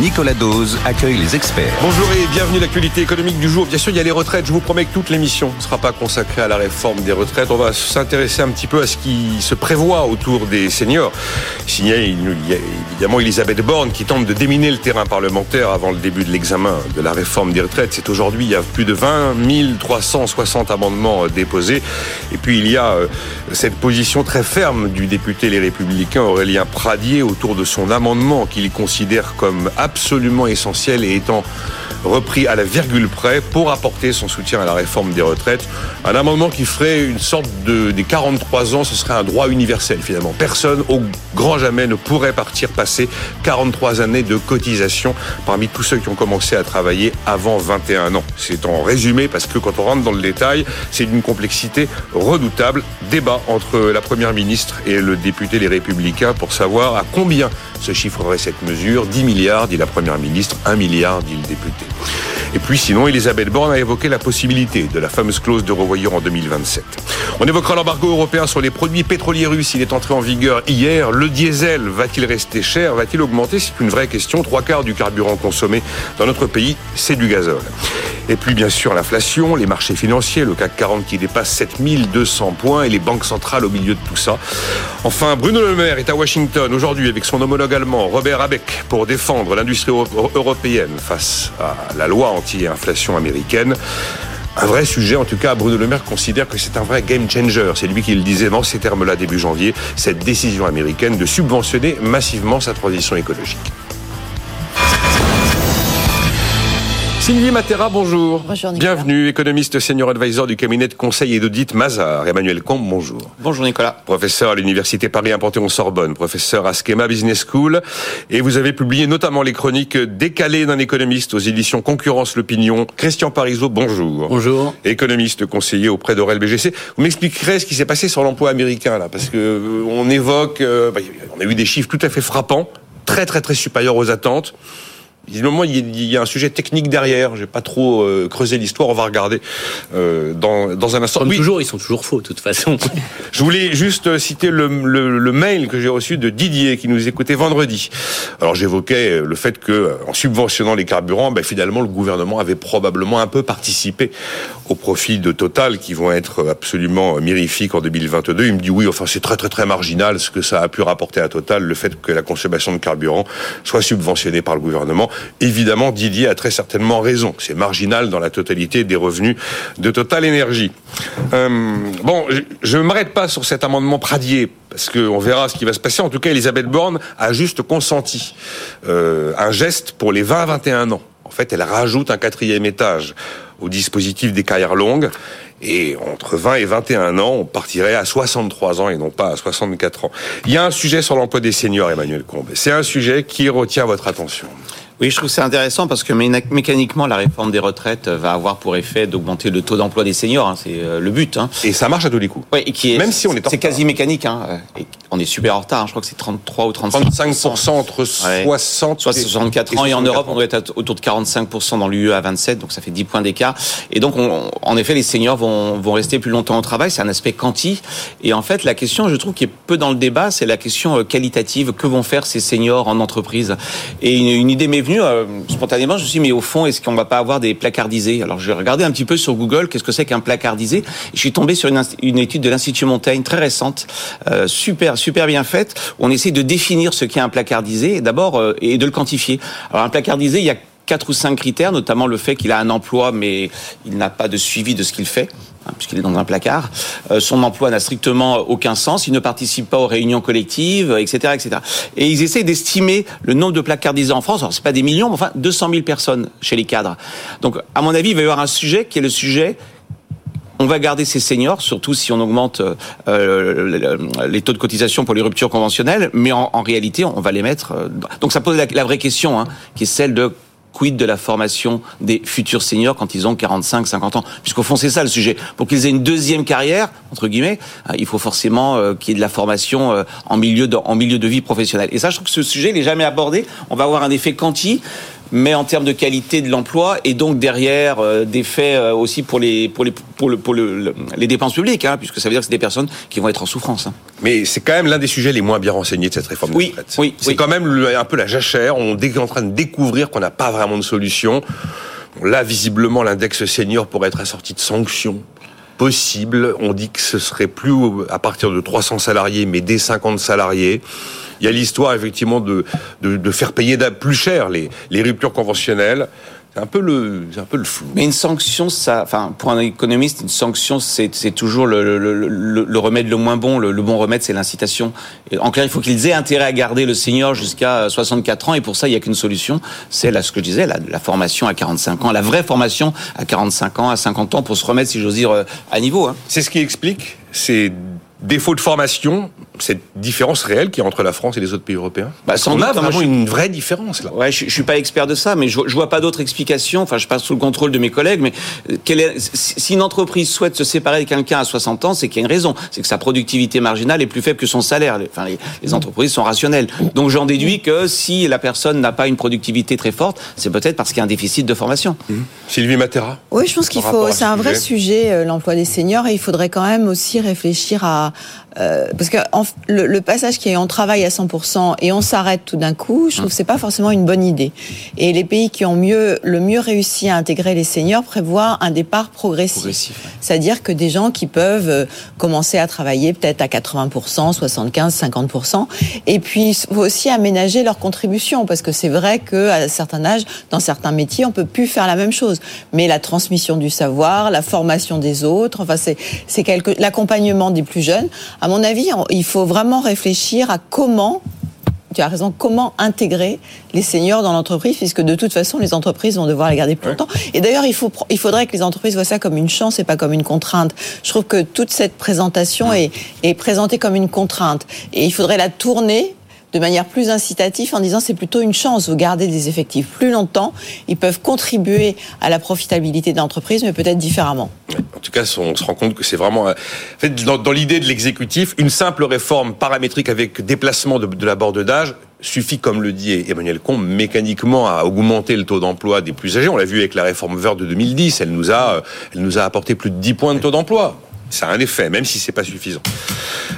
Nicolas Dose accueille les experts. Bonjour et bienvenue à l'actualité économique du jour. Bien sûr, il y a les retraites. Je vous promets que toute l'émission ne sera pas consacrée à la réforme des retraites. On va s'intéresser un petit peu à ce qui se prévoit autour des seniors. Il y a évidemment Elisabeth Borne qui tente de déminer le terrain parlementaire avant le début de l'examen de la réforme des retraites. C'est aujourd'hui, il y a plus de 20 360 amendements déposés. Et puis il y a euh, cette position très ferme du député Les Républicains Aurélien Pradier autour de son amendement qu'il considère comme absolument essentiel et étant repris à la virgule près pour apporter son soutien à la réforme des retraites. Un amendement qui ferait une sorte de des 43 ans, ce serait un droit universel finalement. Personne au grand jamais ne pourrait partir passer 43 années de cotisation parmi tous ceux qui ont commencé à travailler avant 21 ans. C'est en résumé parce que quand on rentre dans le détail, c'est d'une complexité redoutable. Débat entre la première ministre et le député Les Républicains pour savoir à combien se chiffrerait cette mesure. 10 milliards, dit la première ministre, 1 milliard, dit le député. Et puis sinon, Elisabeth Borne a évoqué la possibilité de la fameuse clause de revoyure en 2027. On évoquera l'embargo européen sur les produits pétroliers russes. Il est entré en vigueur hier. Le diesel va-t-il rester cher? Va-t-il augmenter? C'est une vraie question. Trois quarts du carburant consommé dans notre pays, c'est du gazole. Et puis bien sûr l'inflation, les marchés financiers, le CAC 40 qui dépasse 7200 points et les banques centrales au milieu de tout ça. Enfin, Bruno Le Maire est à Washington aujourd'hui avec son homologue allemand Robert Abeck pour défendre l'industrie européenne face à la loi anti-inflation américaine. Un vrai sujet, en tout cas, Bruno Le Maire considère que c'est un vrai game changer. C'est lui qui le disait dans ces termes-là début janvier, cette décision américaine de subventionner massivement sa transition écologique. Sylvie Matera, bonjour. Bonjour Nicolas. Bienvenue, économiste senior advisor du cabinet de conseil et d'audit Mazar. Emmanuel Combe, bonjour. Bonjour Nicolas. Professeur à l'université Paris en sorbonne professeur à Schema Business School. Et vous avez publié notamment les chroniques décalées d'un économiste aux éditions Concurrence l'Opinion. Christian Parizeau, bonjour. Bonjour. Économiste conseiller auprès d'Aurel BGC. Vous m'expliquerez ce qui s'est passé sur l'emploi américain là, parce que euh, on évoque, euh, bah, on a eu des chiffres tout à fait frappants, très très très supérieurs aux attentes. Il y a un sujet technique derrière. J'ai pas trop euh, creusé l'histoire. On va regarder euh, dans, dans un instant. Comme toujours, ils sont toujours faux, de toute façon. Je voulais juste citer le, le, le mail que j'ai reçu de Didier qui nous écoutait vendredi. Alors j'évoquais le fait que, en subventionnant les carburants, ben, finalement, le gouvernement avait probablement un peu participé au profit de Total, qui vont être absolument mirifiques en 2022. Il me dit oui, enfin c'est très très très marginal ce que ça a pu rapporter à Total, le fait que la consommation de carburant soit subventionnée par le gouvernement. Évidemment, Didier a très certainement raison. C'est marginal dans la totalité des revenus de Total Énergie. Euh, bon, je ne m'arrête pas sur cet amendement Pradier parce qu'on verra ce qui va se passer. En tout cas, Elisabeth Borne a juste consenti euh, un geste pour les 20-21 ans. En fait, elle rajoute un quatrième étage au dispositif des carrières longues. Et entre 20 et 21 ans, on partirait à 63 ans et non pas à 64 ans. Il y a un sujet sur l'emploi des seniors, Emmanuel Combe. C'est un sujet qui retient votre attention. Oui, je trouve c'est intéressant parce que mécaniquement, la réforme des retraites va avoir pour effet d'augmenter le taux d'emploi des seniors. Hein, c'est euh, le but. Hein. Et ça marche à tous les coups. Oui, et qui est, même si on est, c'est quasi mécanique. Hein. Et on est super en retard. Hein. Je crois que c'est 33 ou 35 35% entre 60 et 64 ans et en Europe, on doit être autour de 45% dans l'UE à 27, donc ça fait 10 points d'écart. Et donc, on, en effet, les seniors vont, vont rester plus longtemps au travail. C'est un aspect quanti. Et en fait, la question, je trouve, qui est peu dans le débat, c'est la question euh, qualitative. Que vont faire ces seniors en entreprise? Et une, une idée m'est venue. Euh, spontanément, je me suis dit, mais au fond, est-ce qu'on va pas avoir des placardisés? Alors, j'ai regardé un petit peu sur Google, qu'est-ce que c'est qu'un placardisé? Je suis tombé sur une, une étude de l'Institut Montaigne, très récente, euh, super, super bien faite, où on essaie de définir ce qu'est un placardisé, d'abord, euh, et de le quantifier. Alors, un placardisé, il y a quatre ou cinq critères, notamment le fait qu'il a un emploi, mais il n'a pas de suivi de ce qu'il fait. Hein, puisqu'il est dans un placard. Euh, son emploi n'a strictement aucun sens. Il ne participe pas aux réunions collectives, etc., etc. Et ils essaient d'estimer le nombre de placardisés en France. Alors c'est pas des millions, mais enfin 200 000 personnes chez les cadres. Donc à mon avis, il va y avoir un sujet qui est le sujet on va garder ces seniors, surtout si on augmente euh, les taux de cotisation pour les ruptures conventionnelles, mais en, réalité, on va les mettre. Euh, donc ça pose la, vraie question, hein, qui est celle de quid de la formation des futurs seniors quand ils ont 45, 50 ans? Puisqu'au fond, c'est ça le sujet. Pour qu'ils aient une deuxième carrière, entre guillemets, euh, il faut forcément qu'il y ait de la formation en milieu de, en milieu de vie professionnelle. Et ça, je trouve que ce sujet, n'est jamais abordé. On va avoir un effet quanti mais en termes de qualité de l'emploi et donc derrière euh, des faits euh, aussi pour les pour les pour le pour le, les dépenses publiques, hein, puisque ça veut dire que c'est des personnes qui vont être en souffrance. Hein. Mais c'est quand même l'un des sujets les moins bien renseignés de cette réforme oui, de retraite. Oui, c'est quand même un peu la jachère. On est en train de découvrir qu'on n'a pas vraiment de solution. Là, visiblement, l'index senior pourrait être assorti de sanctions possibles. On dit que ce serait plus à partir de 300 salariés, mais dès 50 salariés. Il y a l'histoire effectivement de, faire payer plus cher les ruptures conventionnelles. C'est un peu le, un peu le flou. Mais une sanction, ça, enfin, pour un économiste, une sanction, c'est, toujours le, le, le, remède le moins bon. Le, bon remède, c'est l'incitation. En clair, il faut qu'ils aient intérêt à garder le senior jusqu'à 64 ans, et pour ça, il n'y a qu'une solution. C'est là ce que je disais, la, la, formation à 45 ans, la vraie formation à 45 ans, à 50 ans, pour se remettre, si j'ose dire, euh, à niveau. Hein. C'est ce qui explique ces défaut de formation, cette différence réelle qui y a entre la France et les autres pays européens bah, On a vraiment une vraie différence là. Ouais, je, je suis pas expert de ça, mais je, je vois pas d'autre explication. Enfin, je passe sous le contrôle de mes collègues, mais euh, quelle est, si une entreprise souhaite se séparer de quelqu'un à 60 ans, c'est qu'il y a une raison, c'est que sa productivité marginale est plus faible que son salaire. Enfin, les, entreprises sont rationnelles. Donc, j'en déduis que si la personne n'a pas une productivité très forte, c'est peut-être parce qu'il y a un déficit de formation. Mmh. Sylvie Matera. Oui, je pense qu'il faut. C'est un vrai sujet, euh, l'emploi des seniors, et il faudrait quand même aussi réfléchir à euh, parce que le, passage qui est on travaille à 100% et on s'arrête tout d'un coup, je trouve que c'est pas forcément une bonne idée. Et les pays qui ont mieux le mieux réussi à intégrer les seniors prévoient un départ progressif. C'est-à-dire que des gens qui peuvent euh, commencer à travailler peut-être à 80%, 75, 50%, et puis faut aussi aménager leur contribution parce que c'est vrai que à un certain âge, dans certains métiers, on peut plus faire la même chose. Mais la transmission du savoir, la formation des autres, enfin c'est c'est quelque l'accompagnement des plus jeunes à mon avis, il faut vraiment réfléchir à comment tu as raison, comment intégrer les seniors dans l'entreprise, puisque de toute façon, les entreprises vont devoir les garder plus longtemps. Et d'ailleurs, il, faut, il faudrait que les entreprises voient ça comme une chance et pas comme une contrainte. Je trouve que toute cette présentation est, est présentée comme une contrainte. Et il faudrait la tourner de manière plus incitative en disant c'est plutôt une chance, vous gardez des effectifs plus longtemps, ils peuvent contribuer à la profitabilité de l'entreprise, mais peut-être différemment. En tout cas, on se rend compte que c'est vraiment, euh, en fait, dans, l'idée de l'exécutif, une simple réforme paramétrique avec déplacement de, la borde d'âge suffit, comme le dit Emmanuel Combe, mécaniquement à augmenter le taux d'emploi des plus âgés. On l'a vu avec la réforme verte de 2010, elle nous a, elle nous a apporté plus de 10 points de taux d'emploi ça a un effet, même si c'est pas suffisant.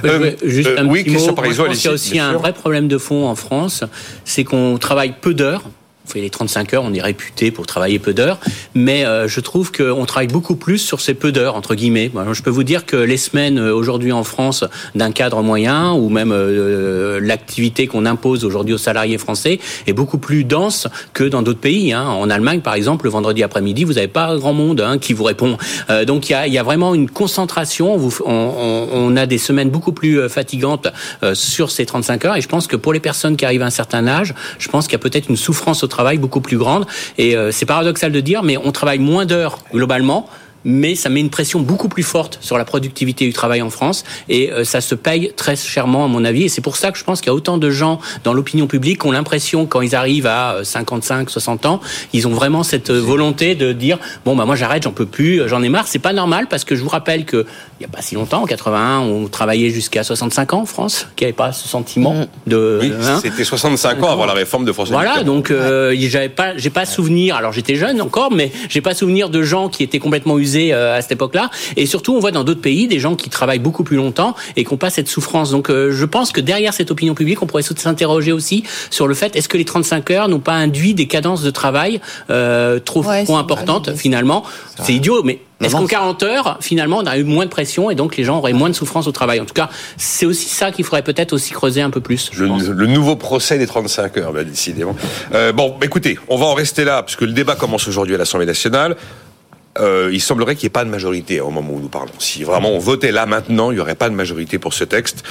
Euh, juste un oui, petit mot. Par exemple, il y a aussi un vrai problème de fond en France, c'est qu'on travaille peu d'heures on fait les 35 heures, on est réputé pour travailler peu d'heures, mais euh, je trouve qu'on travaille beaucoup plus sur ces peu d'heures, entre guillemets. je peux vous dire que les semaines euh, aujourd'hui en France d'un cadre moyen, ou même euh, l'activité qu'on impose aujourd'hui aux salariés français, est beaucoup plus dense que dans d'autres pays. Hein. En Allemagne, par exemple, le vendredi après-midi, vous n'avez pas grand monde hein, qui vous répond. donc il y a, vraiment une concentration, on, a des semaines beaucoup plus fatigantes sur ces 35 heures, et je pense que pour les personnes qui arrivent à un certain âge, je pense qu'il y a peut-être une souffrance au travail travail beaucoup plus grande. Et euh, c'est paradoxal de dire, mais on travaille moins d'heures globalement mais ça met une pression beaucoup plus forte sur la productivité du travail en France. Et euh, ça se paye très chèrement à mon avis. Et c'est pour ça que je pense qu'il y a autant de gens dans l'opinion publique qui ont l'impression quand ils arrivent à 55 euh, 60 ans ils ont vraiment cette volonté de dire bon bah moi j'arrête j'en peux plus j'en ai marre c'est pas normal parce que je vous rappelle que il y a pas si longtemps en 81 on travaillait jusqu'à 65 ans en France qui avait pas ce sentiment mm. de oui, hein. c'était 65 ans avant la réforme de François voilà donc euh, j'avais pas j'ai pas souvenir alors j'étais jeune encore mais j'ai pas souvenir de gens qui étaient complètement usés euh, à cette époque-là. Et surtout, on voit dans d'autres pays des gens qui travaillent beaucoup plus longtemps et qui n'ont pas cette souffrance. Donc, euh, je pense que derrière cette opinion publique, on pourrait s'interroger aussi sur le fait est-ce que les 35 heures n'ont pas induit des cadences de travail euh, trop, trop importantes finalement? C'est idiot, mais est-ce qu'en 40 heures, finalement, on a eu moins de pression et donc les gens auraient moins de souffrance au travail? En tout cas, c'est aussi ça qu'il faudrait peut-être aussi creuser un peu plus. Le, le, nouveau procès des 35 heures, bah, décidément. Euh, bon, écoutez, on va en rester là, puisque le débat commence aujourd'hui à l'Assemblée nationale. Euh, il semblerait qu'il n'y ait pas de majorité au moment où nous parlons. Si vraiment on votait là maintenant, il n'y aurait pas de majorité pour ce texte.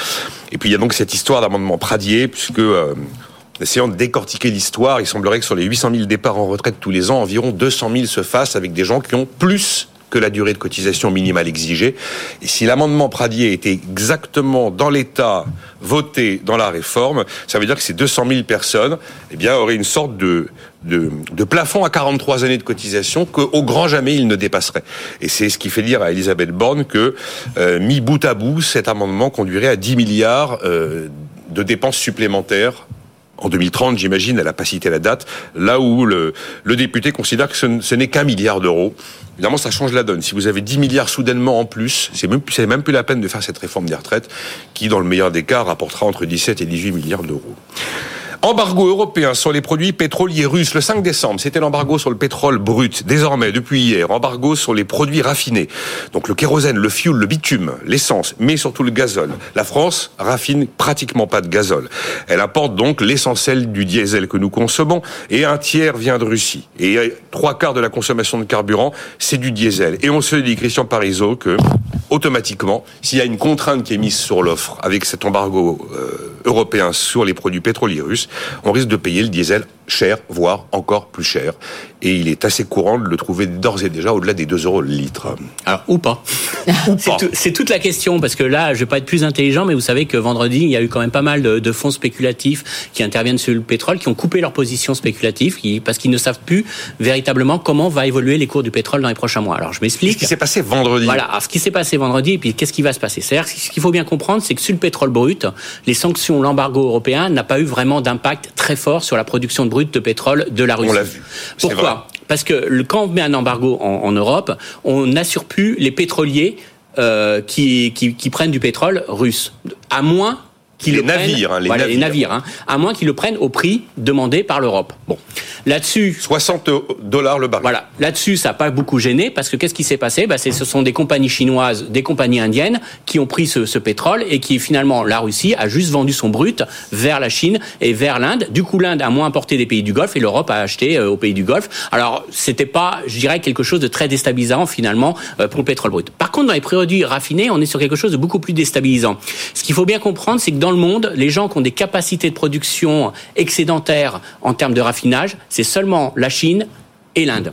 Et puis il y a donc cette histoire d'amendement Pradier, puisque euh, essayant de décortiquer l'histoire, il semblerait que sur les 800 000 départs en retraite tous les ans, environ 200 000 se fassent avec des gens qui ont plus que la durée de cotisation minimale exigée. Et si l'amendement Pradier était exactement dans l'état voté dans la réforme, ça veut dire que ces 200 000 personnes, eh bien, auraient une sorte de, plafond à 43 années de cotisation qu'au grand jamais ils ne dépasseraient. Et c'est ce qui fait dire à Elisabeth Borne que, euh, mis bout à bout, cet amendement conduirait à 10 milliards euh, de dépenses supplémentaires en 2030, j'imagine, elle n'a pas cité la date, là où le, député considère que ce, n'est qu'un milliard d'euros. Évidemment, ça change la donne. Si vous avez 10 milliards soudainement en plus, c'est même, même plus la peine de faire cette réforme des retraites, qui, dans le meilleur des cas, rapportera entre 17 et 18 milliards d'euros. Embargo européen sur les produits pétroliers russes le 5 décembre. C'était l'embargo sur le pétrole brut. Désormais, depuis hier, embargo sur les produits raffinés. Donc le kérosène, le fioul, le bitume, l'essence, mais surtout le gazole. La France raffine pratiquement pas de gazole. Elle apporte donc l'essentiel du diesel que nous consommons et un tiers vient de Russie. Et trois quarts de la consommation de carburant, c'est du diesel. Et on se dit, Christian Parizeau, que automatiquement, s'il y a une contrainte qui est mise sur l'offre avec cet embargo euh, européen sur les produits pétroliers russes, on risque de payer le diesel cher, voire encore plus cher. Et il est assez courant de le trouver d'ores et déjà au-delà des 2 euros le litre. Alors, ou pas. c'est toute la question, parce que là, je vais pas être plus intelligent, mais vous savez que vendredi, il y a eu quand même pas mal de, fonds spéculatifs qui interviennent sur le pétrole, qui ont coupé leur position spéculative, parce qu'ils ne savent plus véritablement comment va évoluer les cours du pétrole dans les prochains mois. Alors, je m'explique. Ce qui s'est passé vendredi. Voilà, alors, ce qui s'est passé vendredi, et puis qu'est-ce qui va se passer? C'est-à-dire, ce qu'il faut bien comprendre, c'est que sur le pétrole brut, les sanctions, l'embargo européen n'a pas eu vraiment d'impact très fort sur la production de brut de pétrole de la Russie. On l'a vu. Pourquoi Parce que quand on met un embargo en, Europe, on n'assure plus les pétroliers euh, qui, qui, prennent du pétrole russe, à moins qu'ils le navires, hein, les les navires, hein, à moins qu'ils le prennent au prix demandé par l'Europe. Bon, Là-dessus, 60 dollars le baril. Voilà, là-dessus, ça n'a pas beaucoup gêné parce que qu'est-ce qui s'est passé? Bah, Ce sont des compagnies chinoises, des compagnies indiennes qui ont pris ce, ce, pétrole et qui finalement, la Russie a juste vendu son brut vers la Chine et vers l'Inde. Du coup, l'Inde a moins importé des pays du Golfe et l'Europe a acheté euh, aux pays du Golfe. Alors, c'était pas, je dirais, quelque chose de très déstabilisant finalement euh, pour le pétrole brut. Par contre, dans les produits raffinés, on est sur quelque chose de beaucoup plus déstabilisant. Ce qu'il faut bien comprendre, c'est que dans le monde, les gens qui ont des capacités de production excédentaires en termes de raffinage, c'est seulement la Chine et l'Inde.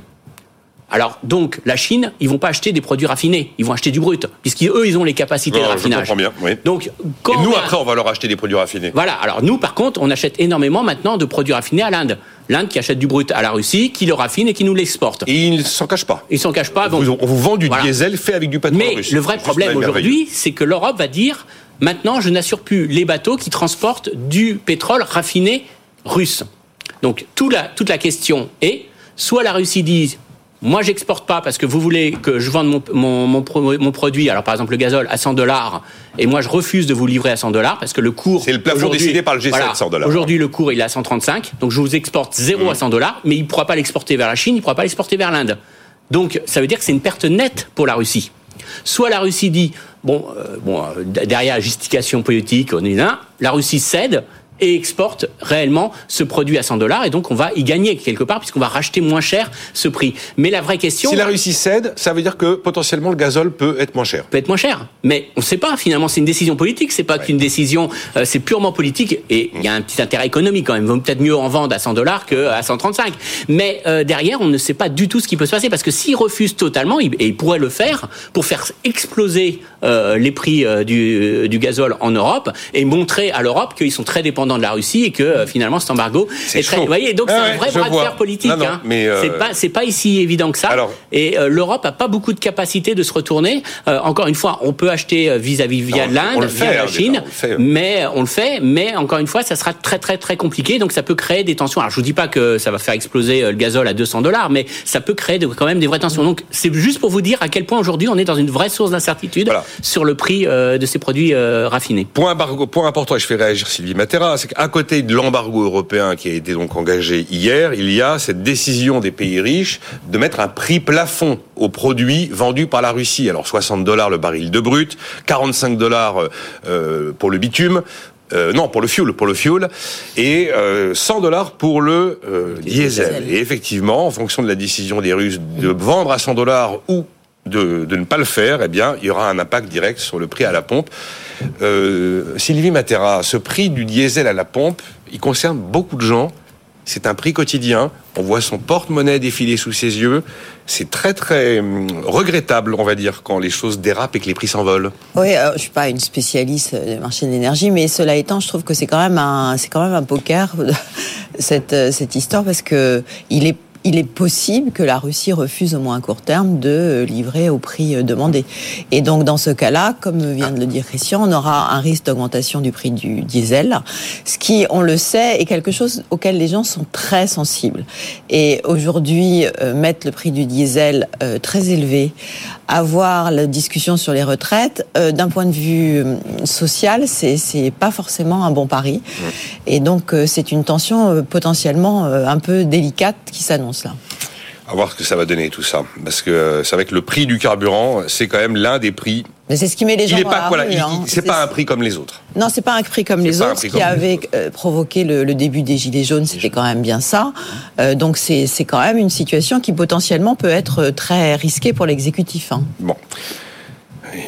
Alors donc la Chine, ils vont pas acheter des produits raffinés, ils vont acheter du brut, puisqu'eux ils ont les capacités de raffinage. Je bien. Oui. Donc et nous après on va leur acheter des produits raffinés. Voilà. Alors nous par contre on achète énormément maintenant de produits raffinés à l'Inde. L'Inde qui achète du brut à la Russie, qui le raffine et qui nous l'exporte. Et ils ne s'en cachent pas. Ils s'en cachent pas. Donc, on vous vend du diesel fait avec du pétrole Mais le vrai problème aujourd'hui, c'est que l'Europe va dire maintenant je n'assure plus les bateaux qui transportent du pétrole raffiné russe. Donc toute la, toute la question est, soit la Russie dit moi, j'exporte pas parce que vous voulez que je vende mon, mon, mon, produit, alors par exemple le gazole, à 100 dollars, et moi je refuse de vous livrer à 100 dollars parce que le cours. C'est le plafond décidé par le G7, 100 dollars. Aujourd'hui, le cours il est à 135, donc je vous exporte 0 à 100 dollars, mais il ne pourra pas l'exporter vers la Chine, il ne pourra pas l'exporter vers l'Inde. Donc ça veut dire que c'est une perte nette pour la Russie. Soit la Russie dit, bon, euh, bon euh, derrière la justification politique, on est là, la Russie cède, et exporte réellement ce produit à 100 dollars et donc on va y gagner quelque part puisqu'on va racheter moins cher ce prix. Mais la vraie question... Si la Russie cède, ça veut dire que potentiellement le gazole peut être moins cher. Peut être moins cher. Mais on ne sait pas finalement, c'est une décision politique, c'est pas qu'une décision, euh, c'est purement politique et il y a un petit intérêt économique quand même. Vaut peut-être mieux en vendre à 100 dollars qu'à 135. Mais euh, derrière, on ne sait pas du tout ce qui peut se passer parce que s'ils refusent totalement, et ils pourraient le faire pour faire exploser euh, les prix du, du gazole en Europe et montrer à l'Europe qu'ils sont très dépendants de la Russie et que euh, finalement cet embargo est, très. Vous voyez, donc c'est un vrai bras de fer politique. hein. mais euh, C'est pas c'est pas ici évident que ça. et euh, l'Europe a pas beaucoup de capacité de se retourner. encore une fois, on peut acheter vis-à-vis via l'Inde, via la Chine, mais on le fait. Mais encore une fois, ça sera très très très compliqué. Donc ça peut créer des tensions. Alors je vous dis pas que ça va faire exploser le gazole à 200 dollars, mais ça peut créer quand même des vraies tensions. Donc c'est juste pour vous dire à quel point aujourd'hui on est dans une vraie source d'incertitude sur le prix de ces produits raffinés. Point, point important, et je fais réagir Sylvie Matera, c'est qu'à côté de l'embargo européen qui a été donc engagé hier, il y a cette décision des pays riches de mettre un prix plafond aux produits vendus par la Russie. Alors 60 dollars le baril de brut, 45 dollars euh, pour le bitume, euh, non, pour le fuel, pour le fuel, et 100 euh, dollars pour le diesel. Et effectivement, en fonction de la décision des Russes de vendre à 100 dollars ou de, ne pas le faire, eh bien, il y aura un impact direct sur le prix à la pompe. Euh, Sylvie Matera, ce prix du diesel à la pompe, il concerne beaucoup de gens c'est un prix quotidien. On voit son porte-monnaie défiler sous ses yeux. C'est très très hum, regrettable, on va dire, quand les choses dérapent et que les prix s'envolent. Oui, je suis pas une spécialiste des marchés de l'énergie, mais cela étant, je trouve que c'est quand même un, c'est quand même un poker cette cette histoire parce que il est il est possible que la Russie refuse au moins à court terme de livrer au prix demandé. Et donc dans ce cas-là, comme vient de le dire Christian, on aura un risque d'augmentation du prix du diesel, ce qui, on le sait, est quelque chose auquel les gens sont très sensibles. Et aujourd'hui, euh, mettre le prix du diesel euh, très élevé, avoir la discussion sur les retraites, euh, d'un point de vue social, c'est c'est pas forcément un bon pari. Et donc c'est une tension potentiellement un peu délicate qui s'annonce. À voir ce que ça va donner tout ça, parce que euh, c'est vrai que le prix du carburant, c'est quand même l'un des prix. Mais c'est ce qui met les gens il pas, voilà, hein. C'est pas un prix comme les autres. Non, c'est pas un prix comme les autres. Ce qui avait euh, provoqué le, début des gilets jaunes, c'était quand même bien ça. Euh, donc c'est quand même une situation qui potentiellement peut être très risquée pour l'exécutif. Hein. Bon.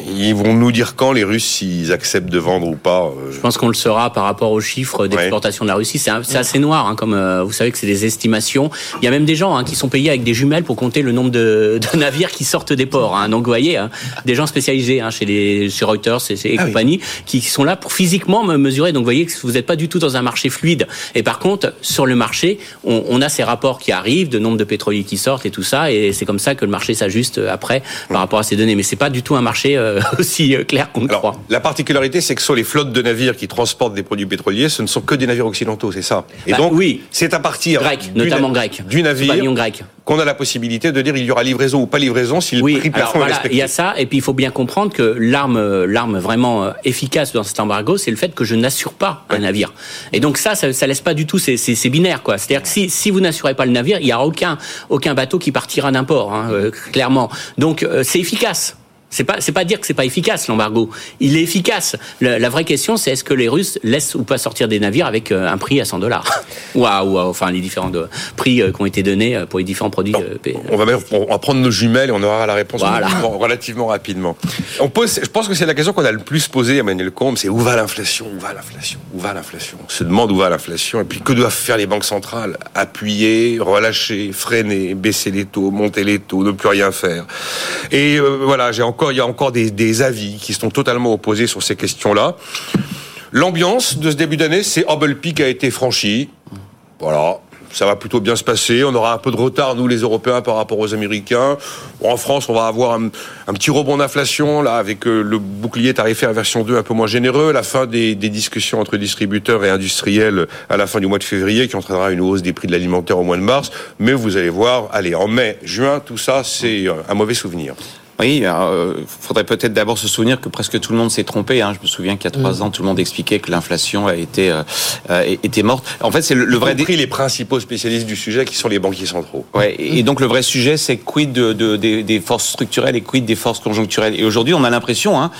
Ils vont nous dire quand les Russes s'ils acceptent de vendre ou pas. Euh, Je pense qu'on le saura par rapport aux chiffres d'exportation de la Russie. C'est assez noir, hein, comme euh, vous savez que c'est des estimations. Il y a même des gens hein, qui sont payés avec des jumelles pour compter le nombre de, navires qui sortent des ports. Hein. Donc vous voyez, des gens spécialisés chez les Reuters et, et ah compagnie qui sont là pour physiquement me mesurer. Donc vous voyez que vous n'êtes pas du tout dans un marché fluide. Et par contre, sur le marché, on, on a ces rapports qui arrivent, de nombre de pétroliers qui sortent et tout ça, et c'est comme ça que le marché s'ajuste après par rapport à ces données. Mais c'est pas du tout un marché euh, aussi euh, clair qu'on croit. La particularité, c'est que sur les flottes de navires qui transportent des produits pétroliers, ce ne sont que des navires occidentaux, c'est ça. Et bah, donc, oui, c'est à partir grec, notamment grec, du navire grec qu'on a la possibilité de dire il y aura livraison ou pas livraison si le prix plafond voilà, Il y a ça, et puis il faut bien comprendre que l'arme, l'arme vraiment euh, efficace dans cet embargo, c'est le fait que je n'assure pas un navire. Et donc ça, ça, ça laisse pas du tout, c'est, c'est, binaire quoi. C'est-à-dire que si, si vous n'assurez pas le navire, il y aura aucun aucun bateau qui partira d'un port, hein, clairement. Donc c'est efficace. C'est pas, c'est pas dire que c'est pas efficace l'embargo. Il est efficace. La, vraie question, c'est est-ce que les Russes laissent ou pas sortir des navires avec euh, un prix à 100 dollars? Ou, enfin les différents de, prix euh, qui ont été donnés euh, pour les différents produits. on, va on va prendre nos jumelles et on aura la réponse relativement rapidement. On pose, je pense que c'est la question qu'on a le plus posée à Emmanuel Combe, c'est où va l'inflation, où va l'inflation, où va l'inflation? On se demande où va l'inflation et puis que doivent faire les banques centrales? Appuyer, relâcher, freiner, baisser les taux, monter les taux, ne plus rien faire. Et voilà, j'ai encore il y a encore des, avis qui sont totalement opposés sur ces questions-là. L'ambiance de ce début d'année, c'est Hubble Peak a été franchi. Voilà, ça va plutôt bien se passer. On aura un peu de retard, nous, les Européens, par rapport aux Américains. en France, on va avoir un, petit rebond d'inflation, là, avec euh, le bouclier tarifaire version 2 un peu moins généreux, la fin des, discussions entre distributeurs et industriels à la fin du mois de février, qui entraînera une hausse des prix de l'alimentaire au mois de mars. Mais vous allez voir, allez, en mai, juin, tout ça, c'est euh, un mauvais souvenir. Oui, il euh, faudrait peut-être d'abord se souvenir que presque tout le monde s'est trompé. Hein. Je me souviens qu'il y a trois mm. ans, tout le monde expliquait que l'inflation a été euh, était morte. En fait, c'est le, le vrai. Compris les principaux spécialistes du sujet, qui sont les banquiers centraux. Ouais. Et, donc le vrai sujet, c'est quid de, de, des, forces structurelles et quid des forces conjoncturelles. Et aujourd'hui, on a l'impression hein,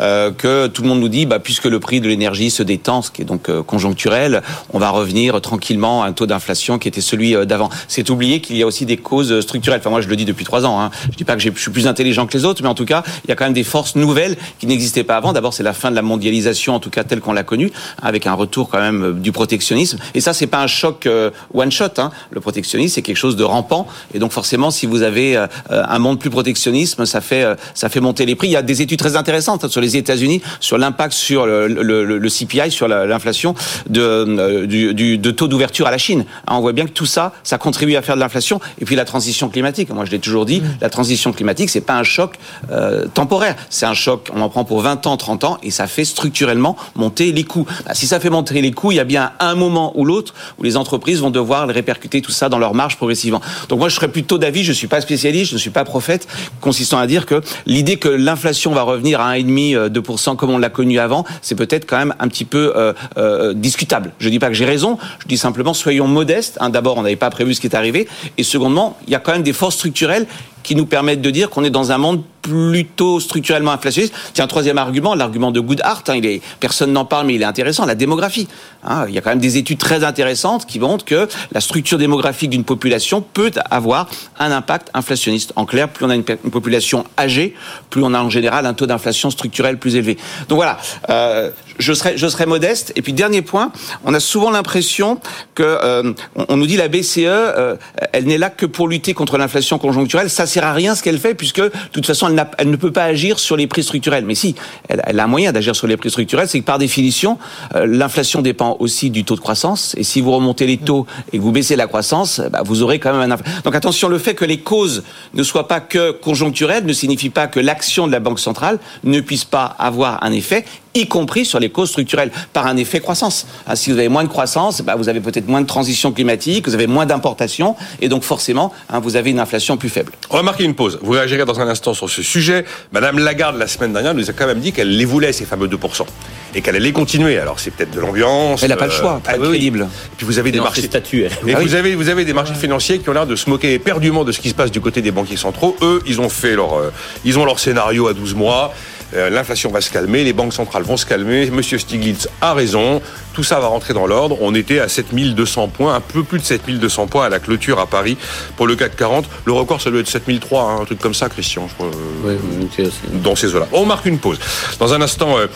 euh, que tout le monde nous dit, bah, puisque le prix de l'énergie se détend, ce qui est donc euh, conjoncturel, on va revenir tranquillement à un taux d'inflation qui était celui d'avant. C'est oublier qu'il y a aussi des causes structurelles. Enfin, moi, je le dis depuis trois ans. Hein. Je dis pas que je suis plus intelligent que les autres, mais en tout cas, il y a quand même des forces nouvelles qui n'existaient pas avant. D'abord, c'est la fin de la mondialisation, en tout cas telle qu'on l'a connue, avec un retour quand même euh, du protectionnisme. Et ça, c'est pas un choc euh, one shot. Hein. Le protectionnisme, c'est quelque chose de rampant. Et donc, forcément, si vous avez euh, un monde plus protectionnisme, ça fait ça fait monter les prix. Il y a des études très intéressantes sur les États-Unis sur l'impact sur le, le, le, CPI, sur l'inflation de, du, du, de taux d'ouverture à la Chine. Hein, on voit bien que tout ça, ça contribue à faire de l'inflation. Et puis la transition climatique. Moi, je l'ai toujours dit, la transition climatique, c'est pas un choc euh, temporaire. C'est un choc, on en prend pour 20 ans, 30 ans, et ça fait structurellement monter les coûts. Bah, si ça fait monter les coûts, il y a bien un moment ou l'autre où les entreprises vont devoir répercuter tout ça dans leur marge progressivement. Donc moi, je serais plutôt d'avis, je ne suis pas spécialiste, je ne suis pas prophète, consistant à dire que l'idée que l'inflation va revenir à 1,5, 2% euh, comme on l'a connu avant, c'est peut-être quand même un petit peu euh, discutable. Je ne dis pas que j'ai raison, je dis simplement soyons modestes. Hein, D'abord, on n'avait pas prévu ce qui est arrivé, et secondement, il y a quand même des forces structurelles qui nous permettent de dire qu'on est dans un monde plutôt structurellement inflationniste. Tiens, un troisième argument, l'argument de Goodhart, hein, il est, personne n'en parle, mais il est intéressant, la démographie. Hein, il y a quand même des études très intéressantes qui montrent que la structure démographique d'une population peut avoir un impact inflationniste. En clair, plus on a une, population âgée, plus on a en général un taux d'inflation structurelle plus élevé. Donc voilà, euh, je serai, je serai modeste. Et puis dernier point, on a souvent l'impression que euh, on, nous dit la BCE, euh, elle n'est là que pour lutter contre l'inflation conjoncturelle. Ça sert à rien ce qu'elle fait puisque de toute façon elle, ne peut pas agir sur les prix structurels. Mais si, elle, a un moyen d'agir sur les prix structurels, c'est que par définition, euh, l'inflation dépend aussi du taux de croissance. Et si vous remontez les taux et que vous baissez la croissance, bah, vous aurez quand même un. Donc attention, le fait que les causes ne soient pas que conjoncturelles ne signifie pas que l'action de la banque centrale ne puisse pas avoir un effet y compris sur les causes structurelles, par un effet croissance. Ah, si vous avez moins de croissance, bah, vous avez peut-être moins de transition climatique, vous avez moins d'importation, et donc forcément, hein, vous avez une inflation plus faible. On va marquer une pause. Vous réagirez dans un instant sur ce sujet. Madame Lagarde, la semaine dernière, nous a quand même dit qu'elle les voulait, ces fameux 2%, et qu'elle allait continuer. Alors c'est peut-être de l'ambiance. Elle n'a pas le choix, pas euh, crédible. Et puis vous avez des marchés... Statut, et vous, avez, vous avez des marchés financiers qui ont l'air de se moquer éperdument de ce qui se passe du côté des banquiers centraux. Eux, ils ont fait leur, euh, ils ont leur scénario à 12 mois. Euh, l'inflation va se calmer, les banques centrales vont se calmer. Monsieur Stiglitz a raison. Tout ça va rentrer dans l'ordre. On était à 7200 points, un peu plus de 7200 points à la clôture à Paris pour le CAC 40. Le record, ça doit être 7003, hein, un truc comme ça, Christian. Je crois, oui, dans ces eaux-là. On marque une pause. Dans un instant, euh,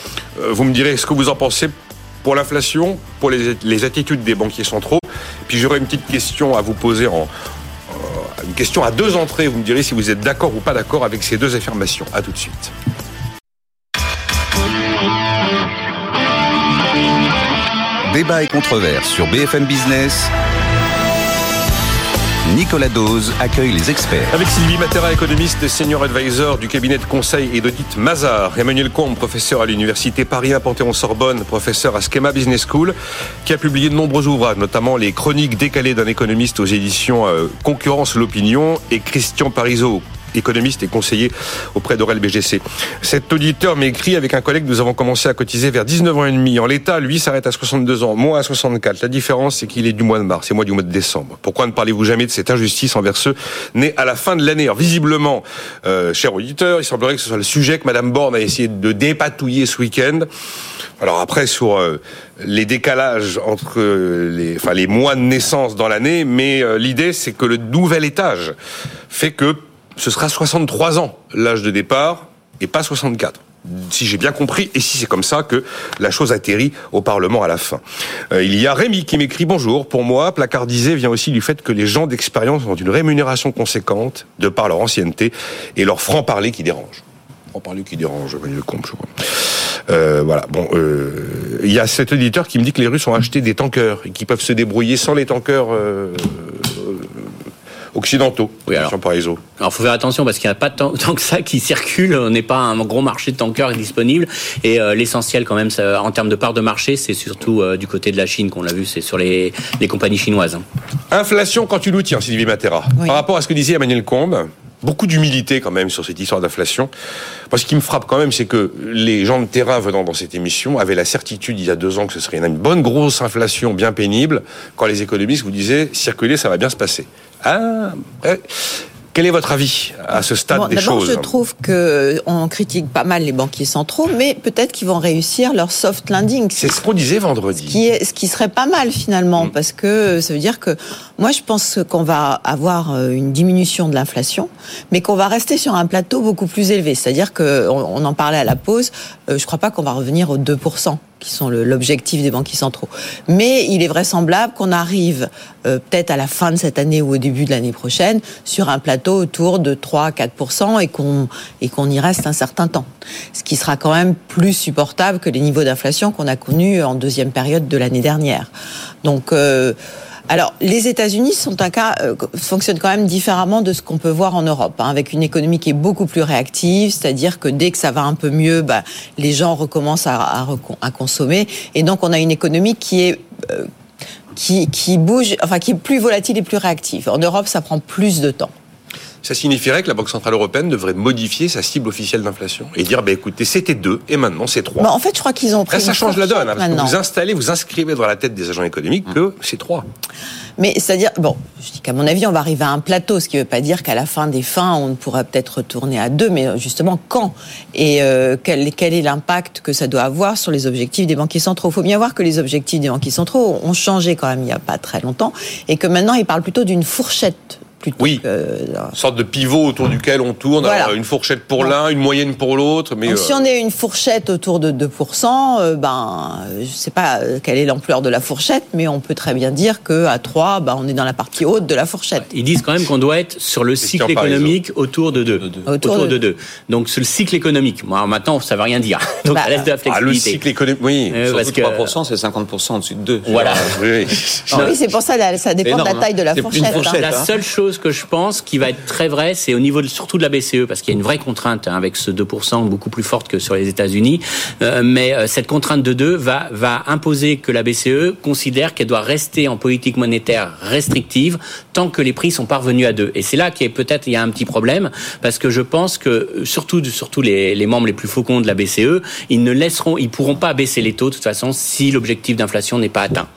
euh, vous me direz ce que vous en pensez pour l'inflation, pour les, attitudes des banquiers centraux. Puis j'aurai une petite question à vous poser en, une question à deux entrées. Vous me direz si vous êtes d'accord ou pas d'accord avec ces deux affirmations. À tout de suite. Débat et controverse sur BFM Business. Nicolas Dose accueille les experts. Avec Sylvie Matera, économiste, senior advisor du cabinet de conseil et d'audit Mazar. Emmanuel Combe, professeur à l'université Paris 1 Panthéon-Sorbonne, professeur à Schema Business School, qui a publié de nombreux ouvrages, notamment les chroniques décalées d'un économiste aux éditions euh, Concurrence l'opinion et Christian Parizeau, économiste et conseiller auprès d'Aurel BGC. Cet auditeur m'écrit avec un collègue, nous avons commencé à cotiser vers 19 ans et demi. En l'état, lui, s'arrête à 62 ans, moi à 64. La différence, c'est qu'il est du mois de mars et moi du mois de décembre. Pourquoi ne parlez-vous jamais de cette injustice envers ceux nés à la fin de l'année? Visiblement, euh, cher auditeur, il semblerait que ce soit le sujet que Madame Borne a essayé de dépatouiller ce week-end. Alors après, sur euh, les décalages entre les, enfin, les mois de naissance dans l'année, mais euh, l'idée, c'est que le nouvel étage fait que ce sera 63 ans l'âge de départ et pas 64 si j'ai bien compris, et si c'est comme ça que la chose atterrit au Parlement à la fin. Euh, il y a Rémi qui m'écrit bonjour. Pour moi, placardisé vient aussi du fait que les gens d'expérience ont une rémunération conséquente de par leur ancienneté et leur franc-parler qui dérange. Franc-parler qui dérange, le compte, je crois. Euh, voilà. Bon, euh, il y a cet auditeur qui me dit que les Russes ont acheté des tankers et qui peuvent se débrouiller sans les tankers occidentaux. Oui, alors. Alors, faut faire attention parce qu'il n'y a pas tant, que ça qui circule. On n'est pas un gros marché de tankers disponible. Et euh, l'essentiel, quand même, en termes de part de marché, c'est surtout euh, du côté de la Chine qu'on l'a vu. C'est sur les, compagnies chinoises. Inflation quand tu nous tiens, Sylvie Matera. Par rapport à ce que disait Emmanuel Combe, beaucoup d'humilité quand même sur cette histoire d'inflation. Moi, ce qui me frappe quand même, c'est que les gens de terrain venant dans cette émission avaient la certitude il y a deux ans que ce serait une bonne grosse inflation bien pénible, quand les économistes vous disaient circuler, ça va bien se passer. Ah, quel est votre avis à ce stade des choses Je trouve que on critique pas mal les banquiers centraux, mais peut-être qu'ils vont réussir leur soft landing. C'est ce qu'on disait vendredi. Ce qui, est, ce qui serait pas mal finalement, mm. parce que ça veut dire que moi je pense qu'on va avoir euh, une diminution de l'inflation, mais qu'on va rester sur un plateau beaucoup plus élevé. C'est-à-dire qu'on on en parlait à la pause. Euh, je crois pas qu'on va revenir aux 2 qui sont l'objectif des banquiers centraux. Mais il est vraisemblable qu'on arrive euh, peut-être à la fin de cette année ou au début de l'année prochaine sur un plateau autour de 3-4% et qu'on et qu'on y reste un certain temps. Ce qui sera quand même plus supportable que les niveaux d'inflation qu'on a connus en deuxième période de l'année dernière. Donc euh, alors, les États-Unis sont un cas euh, fonctionnent quand même différemment de ce qu'on peut voir en Europe, hein, avec une économie qui est beaucoup plus réactive, c'est-à-dire que dès que ça va un peu mieux, bah, les gens recommencent à, à, consommer, et donc on a une économie qui est euh, qui, qui bouge, enfin qui est plus volatile et plus réactive. En Europe, ça prend plus de temps. Ça signifierait que la Banque Centrale Européenne devrait modifier sa cible officielle d'inflation et dire, bah, écoutez, c'était 2 et maintenant c'est 3. Bah, en fait, je crois qu'ils ont pris. ça change la donne. Hein, vous installez, vous inscrivez dans la tête des agents économiques que c'est 3. Mais c'est-à-dire, bon, je dis qu'à mon avis, on va arriver à un plateau, ce qui ne veut pas dire qu'à la fin des fins, on pourra peut-être retourner à 2, mais justement, quand Et euh, quel, quel est l'impact que ça doit avoir sur les objectifs des banquiers centraux? Il faut bien voir que les objectifs des banquiers centraux ont changé quand même il n'y a pas très longtemps, et que maintenant, ils parlent plutôt d'une fourchette oui, une sorte de pivot autour duquel on tourne, une fourchette pour l'un, une moyenne pour l'autre. Mais si on est une fourchette autour de 2%, euh, ben, je ne sais pas euh, quelle est l'ampleur de la fourchette, mais on peut très bien dire qu'à 3, ben, on est dans la partie haute de la fourchette. Ils disent quand même qu'on doit être sur le cycle économique autour de 2. Autour, de 2. Donc sur le cycle économique. Moi, maintenant, ça ne veut rien dire. Donc bah, ça laisse de la flexibilité. Ah, le cycle économique, oui. Euh, parce que 3%, c'est 50% au-dessus de 2. Voilà. oui, c'est pour ça, ça dépend de la taille de la fourchette. Hein. La seule chose que je pense qui va être très vrai, c'est au niveau surtout de la BCE, parce qu'il y a une vraie contrainte hein, avec ce 2% beaucoup plus forte que sur les États-Unis. Euh, mais euh, cette contrainte de 2 va, imposer que la BCE considère qu'elle doit rester en politique monétaire restrictive tant que les prix sont parvenus à 2. Et c'est là qu'il y a peut-être un petit problème, parce que je pense que surtout, surtout les, les membres les plus faucons de la BCE, ils ne laisseront, ils pourront pas baisser les taux de toute façon si l'objectif d'inflation n'est pas atteint.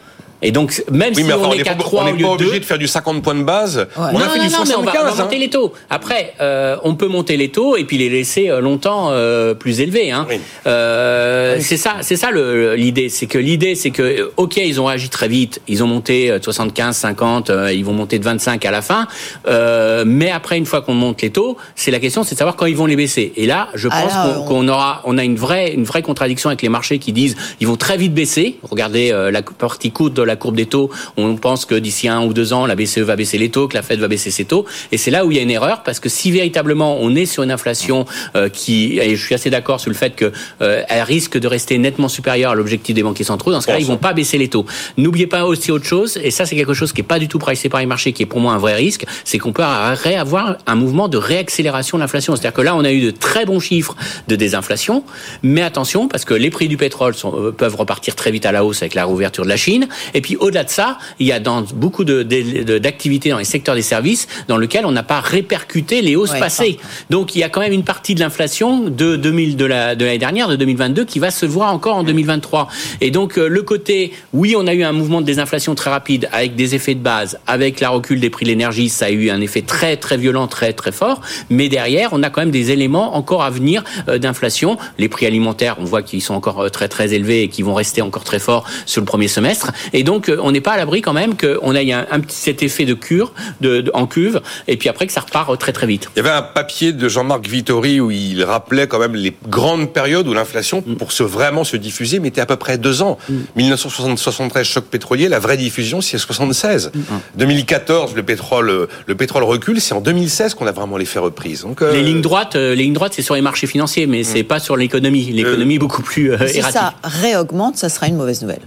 Et donc, même si on est qu'à 3 on n'est pas obligé de faire du 50 points de base. On a fait du 75. on va, monter hein. les taux. Après, euh, on peut monter les taux et puis les laisser euh, longtemps euh, plus élevés. Hein. Euh, C'est ça, c'est ça l'idée. C'est que l'idée, c'est que ok, ils ont réagi très vite. Ils ont monté 75, 50, ils vont monter de 25 à la fin. mais après, une fois qu'on monte les taux, c'est la question, c'est de savoir quand ils vont les baisser. Et là, je pense qu'on aura, on a une vraie, une vraie contradiction avec les marchés qui disent, ils vont très vite baisser. Regardez la partie coûte de la la courbe des taux, on pense que d'ici un ou deux ans, la BCE va baisser les taux, que la Fed va baisser ses taux. Et c'est là où il y a une erreur, parce que si véritablement on est sur une inflation euh, qui, et je suis assez d'accord sur le fait qu'elle euh, risque de rester nettement supérieure à l'objectif des banquiers centraux, dans ce cas-là, ils vont pas baisser les taux. N'oubliez pas aussi autre chose, et ça c'est quelque chose qui est pas du tout pricé par les marchés, qui est pour moi un vrai risque, c'est qu'on peut avoir un mouvement de réaccélération de l'inflation. C'est-à-dire que là, on a eu de très bons chiffres de désinflation, mais attention, parce que les prix du pétrole sont, euh, peuvent repartir très vite à la hausse avec la réouverture de la Chine, et puis au-delà de ça, il y a dans beaucoup d'activités de, dans les secteurs des services dans lesquels on n'a pas répercuté les hausses passées. Donc il y a quand même une partie de l'inflation de 2000 de l'année de dernière, de 2022, qui va se voir encore en 2023. Et donc euh, le côté, oui, on a eu un mouvement de désinflation très rapide avec des effets de base, avec la recul des prix de l'énergie, ça a eu un effet très très violent, très très fort. Mais derrière, on a quand même des éléments encore à venir euh, d'inflation. Les prix alimentaires, on voit qu'ils sont encore euh, très très élevés et qui vont rester encore très forts sur le premier semestre. Et donc on n'est pas à l'abri quand même qu'on ait un, un, petit cet effet de cure de, en cuve et puis après que ça repart très très vite. Il y avait un papier de Jean-Marc Vittori où il rappelait quand même les grandes périodes où l'inflation, mm. pour se vraiment se diffuser, mettait à peu près deux ans. 1973 mm. choc pétrolier, la vraie diffusion c'est 76. 2014 le pétrole le pétrole recule, c'est en 2016 qu'on a vraiment l'effet reprise. Donc euh, les lignes droites, euh, les lignes droites c'est sur les marchés financiers, mais c'est pas sur l'économie. L'économie euh, beaucoup plus si erratique. Si ça réaugmente, ça sera une mauvaise nouvelle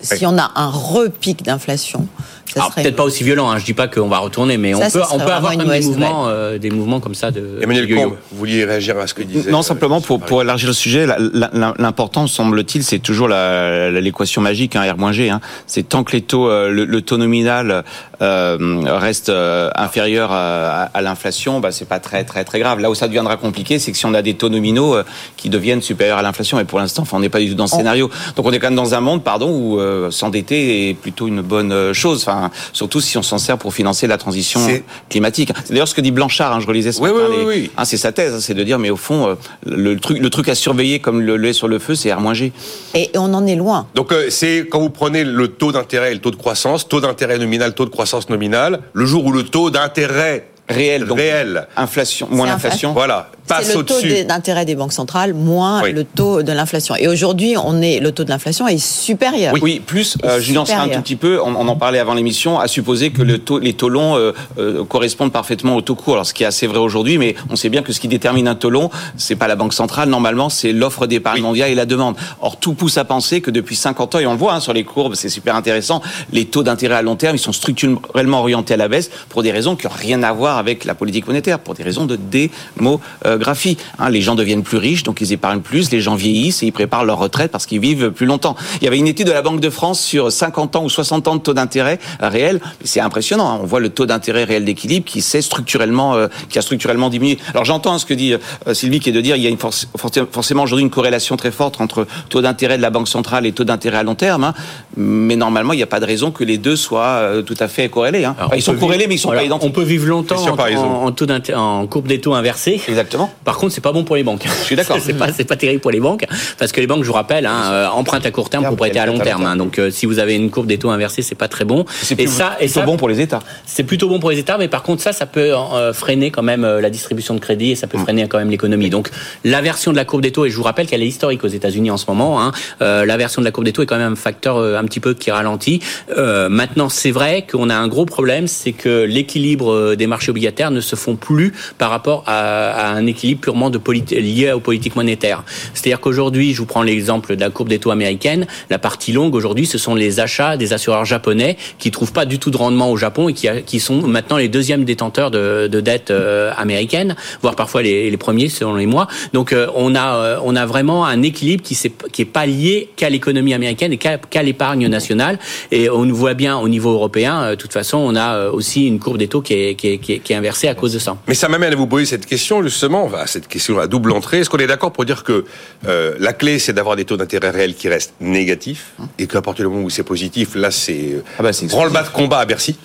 si on a un repic d'inflation, peut-être pas aussi violent. Hein, je dis pas qu'on va retourner, mais on peut, on peut avoir des mouvements, euh, des mouvements comme ça de. Emmanuel Combe, vous vouliez réagir à ce que disait Non, simplement pour, pour élargir le sujet, l'important semble-t-il, c'est toujours l'équation magique, hein, R-G. Hein. C'est tant que les taux, euh, le, taux nominal euh, reste euh, inférieur à, à l'inflation, bah, c'est pas très très très grave. Là où ça deviendra compliqué, c'est que si on a des taux nominaux qui deviennent supérieurs à l'inflation, et pour l'instant, on n'est pas du tout dans ce scénario. Donc on est quand même dans un monde, pardon, où s'endetter est plutôt une bonne chose. Enfin, surtout si on s'en sert pour financer la transition climatique. C'est d'ailleurs ce que dit Blanchard, hein, je relisais ce oui, Oui, oui, hein, c'est sa thèse, hein, c'est de dire, mais au fond, euh, le, truc, le truc à surveiller comme le lait sur le feu, c'est R-G. Et on en est loin. Donc euh, c'est quand vous prenez le taux d'intérêt et le taux de croissance, taux d'intérêt nominal, taux de croissance nominal, le jour où le taux d'intérêt réel, donc réel, inflation, moins l'inflation. Voilà, c'est le taux d'intérêt des banques centrales moins le taux de l'inflation. Et aujourd'hui, on est le taux de l'inflation est supérieur. Oui, plus euh, je nuancerai un tout petit peu. On, en parlait avant l'émission. À supposer que le taux, les taux longs euh, euh, correspondent parfaitement au taux court. Alors, ce qui est assez vrai aujourd'hui, mais on sait bien que ce qui détermine un taux long, c'est pas la banque centrale. Normalement, c'est l'offre d'épargne mondiale et la demande. Or, tout pousse à penser que depuis 50 ans, et on le voit hein, sur les courbes, c'est super intéressant. Les taux d'intérêt à long terme, ils sont structurellement orientés à la baisse pour des raisons qui n'ont rien à voir avec la politique monétaire, pour des raisons de démographie démographie. Hein. les gens deviennent plus riches, donc ils épargnent plus, les gens vieillissent et ils préparent leur retraite parce qu'ils vivent plus longtemps. Il y avait une étude de la Banque de France sur 50 ans ou 60 ans de taux d'intérêt réel. C'est impressionnant. Hein. On voit le taux d'intérêt réel d'équilibre qui s'est structurellement, euh, qui a structurellement diminué. Alors j'entends ce que dit euh, Sylvie, qui est de dire il y a une forcément aujourd'hui une corrélation très forte entre taux d'intérêt de la Banque centrale et taux d'intérêt à long terme. Hein. Mais normalement, il n'y a pas de raison que les deux soient euh, tout à fait corrélés. Hein. ils sont corrélés, mais ils sont pas identiques. On peut vivre longtemps en, en, taux en courbe des taux inversée. Exactement. Par contre, c'est pas bon pour les banques. Je suis d'accord. c'est pas, c'est pas terrible pour les banques parce que les banques, je vous rappelle, hein, empruntent à court terme pour prêter à long terme. Hein. donc, si vous avez une courbe des taux inversée, c'est pas très bon. Et ça, et ça, bon pour les États. C'est plutôt bon pour les États, mais par contre, ça, ça peut euh, freiner quand même euh, la distribution de crédit et ça peut mm. freiner quand même l'économie. Donc, l'inversion de la courbe des taux, et je vous rappelle qu'elle est historique aux États-Unis en ce moment, hein, euh, l'inversion de la courbe des taux est quand même un facteur un petit peu qui ralentit. maintenant, c'est vrai qu'on a un gros problème, c'est que l'équilibre des marchés obligataires ne se font plus par rapport à, un équilibre purement de lié aux politiques monétaires. C'est-à-dire qu'aujourd'hui, je vous prends l'exemple de la courbe des taux américaine, la partie longue aujourd'hui, ce sont les achats des assureurs japonais qui trouvent pas du tout de rendement au Japon et qui, qui sont maintenant les deuxièmes détenteurs de, de dettes euh, américaines, voire parfois les, les, premiers selon les mois. Donc euh, on a euh, on a vraiment un équilibre qui est qui est pas lié qu'à l'économie américaine et qu'à l'épargne nationale. Et on voit bien au niveau européen, de toute façon, on a aussi une courbe des taux qui est, qui est, qui est, inversée à cause de ça. Mais ça m'amène à vous poser cette question justement, cette question à double entrée. Est-ce qu'on est, d'accord pour dire que la clé c'est d'avoir des taux d'intérêt réels qui restent négatifs et qu'à partir du moment où c'est positif, là c'est ah bah, branle-bas de combat à Bercy.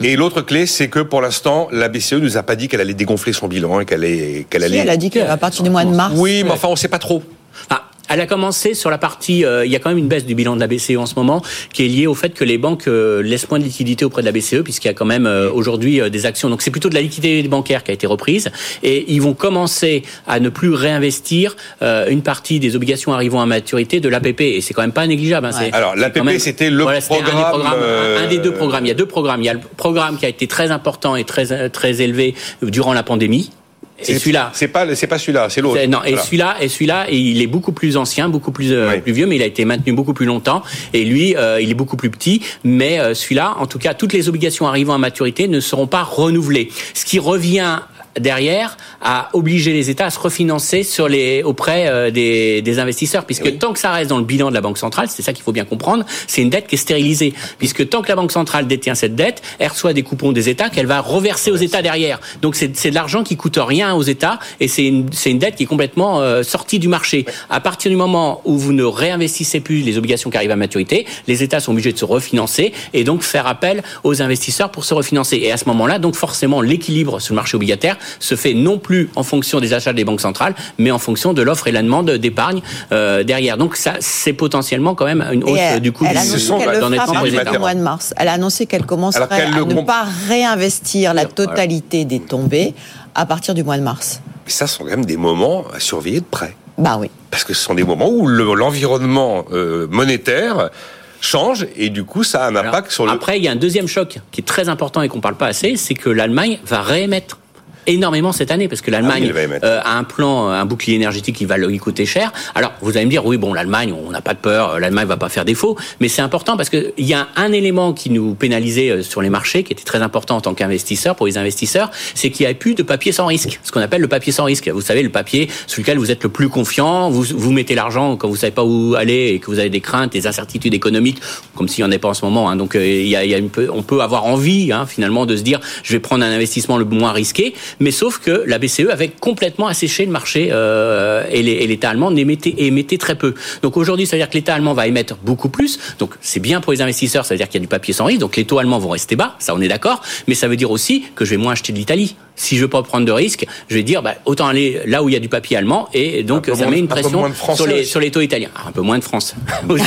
Et l'autre clé, c'est que pour l'instant, la BCE nous a pas dit qu'elle allait dégonfler son bilan et qu'elle allait, qu'elle allait. elle a dit qu'à partir du mois de mars. Oui, mais enfin, on sait pas trop. Ah, elle a commencé sur la partie. Euh, il y a quand même une baisse du bilan de la BCE en ce moment, qui est liée au fait que les banques euh, laissent moins de liquidité auprès de la BCE, puisqu'il y a quand même euh, aujourd'hui des actions. Donc c'est plutôt de la liquidité bancaire qui a été reprise, et ils vont commencer à ne plus réinvestir une partie des obligations arrivant à maturité de l'APP, et c'est quand même pas négligeable. Hein, Alors l'APP, c'était le programme, un, des deux programmes. Il y a deux programmes. Il y a le programme qui a été très important et très très élevé durant la pandémie et celui-là. C'est pas, c'est pas celui-là, c'est l'autre. Non, et celui-là, et celui-là, il est beaucoup plus ancien, beaucoup plus, euh, plus vieux, mais il a été maintenu beaucoup plus longtemps. Et lui, euh, il est beaucoup plus petit. Mais euh, celui-là, en tout cas, toutes les obligations arrivant à maturité ne seront pas renouvelées. Ce qui revient derrière à obliger les États à se refinancer sur les auprès euh, des, des investisseurs, puisque eh tant que ça reste dans le bilan de la Banque centrale, c'est ça qu'il faut bien comprendre, c'est une dette qui est stérilisée, puisque tant que la Banque centrale détient cette dette, elle reçoit des coupons des États qu'elle va reverser aux États derrière. Donc c'est de l'argent qui coûte rien aux États et c'est une, une dette qui est complètement euh, sortie du marché. À partir du moment où vous ne réinvestissez plus les obligations qui arrivent à maturité, les États sont obligés de se refinancer et donc faire appel aux investisseurs pour se refinancer. Et à ce moment-là, donc forcément, l'équilibre sur le marché obligataire se fait non plus en fonction des achats des banques centrales, mais en fonction de l'offre et la demande d'épargne euh, derrière. Donc ça, c'est potentiellement quand même une hausse du coût elle du mois de mars. Elle a annoncé qu'elle commencerait à ne pas réinvestir la totalité des tombées à partir du mois de mars. Mais ça sont quand même des moments à surveiller de près. Bah oui. Parce que ce sont des moments où l'environnement euh, monétaire change et du coup ça a un impact sur le. Après, il y a un deuxième choc qui est très important et qu'on parle pas assez, c'est que l'Allemagne va réémettre énormément cette année parce que l'Allemagne ah euh, a un plan, un bouclier énergétique qui va lui coûter cher. Alors vous allez me dire oui bon l'Allemagne on n'a pas de peur, l'Allemagne va pas faire défaut, mais c'est important parce que il y a un élément qui nous pénalisait euh, sur les marchés qui était très important en tant qu'investisseur pour les investisseurs, c'est qu'il n'y a plus de papier sans risque, ce qu'on appelle le papier sans risque. Vous savez le papier sur lequel vous êtes le plus confiant, vous vous mettez l'argent quand vous savez pas où aller et que vous avez des craintes, des incertitudes économiques, comme s'il n'y en ait pas en ce moment. Hein. Donc euh, il y a, y a une, on peut avoir envie hein, finalement de se dire je vais prendre un investissement le moins risqué mais sauf que la BCE avait complètement asséché le marché euh, et l'État allemand émettait, émettait très peu. Donc aujourd'hui, ça veut dire que l'État allemand va émettre beaucoup plus. Donc c'est bien pour les investisseurs, ça veut dire qu'il y a du papier sans risque. Donc les taux allemands vont rester bas, ça on est d'accord. Mais ça veut dire aussi que je vais moins acheter de l'Italie si je veux pas prendre de risques, je vais dire bah, autant aller là où il y a du papier allemand et donc ça met une pression sur les sur les taux italiens. Ah, un peu moins de France aussi.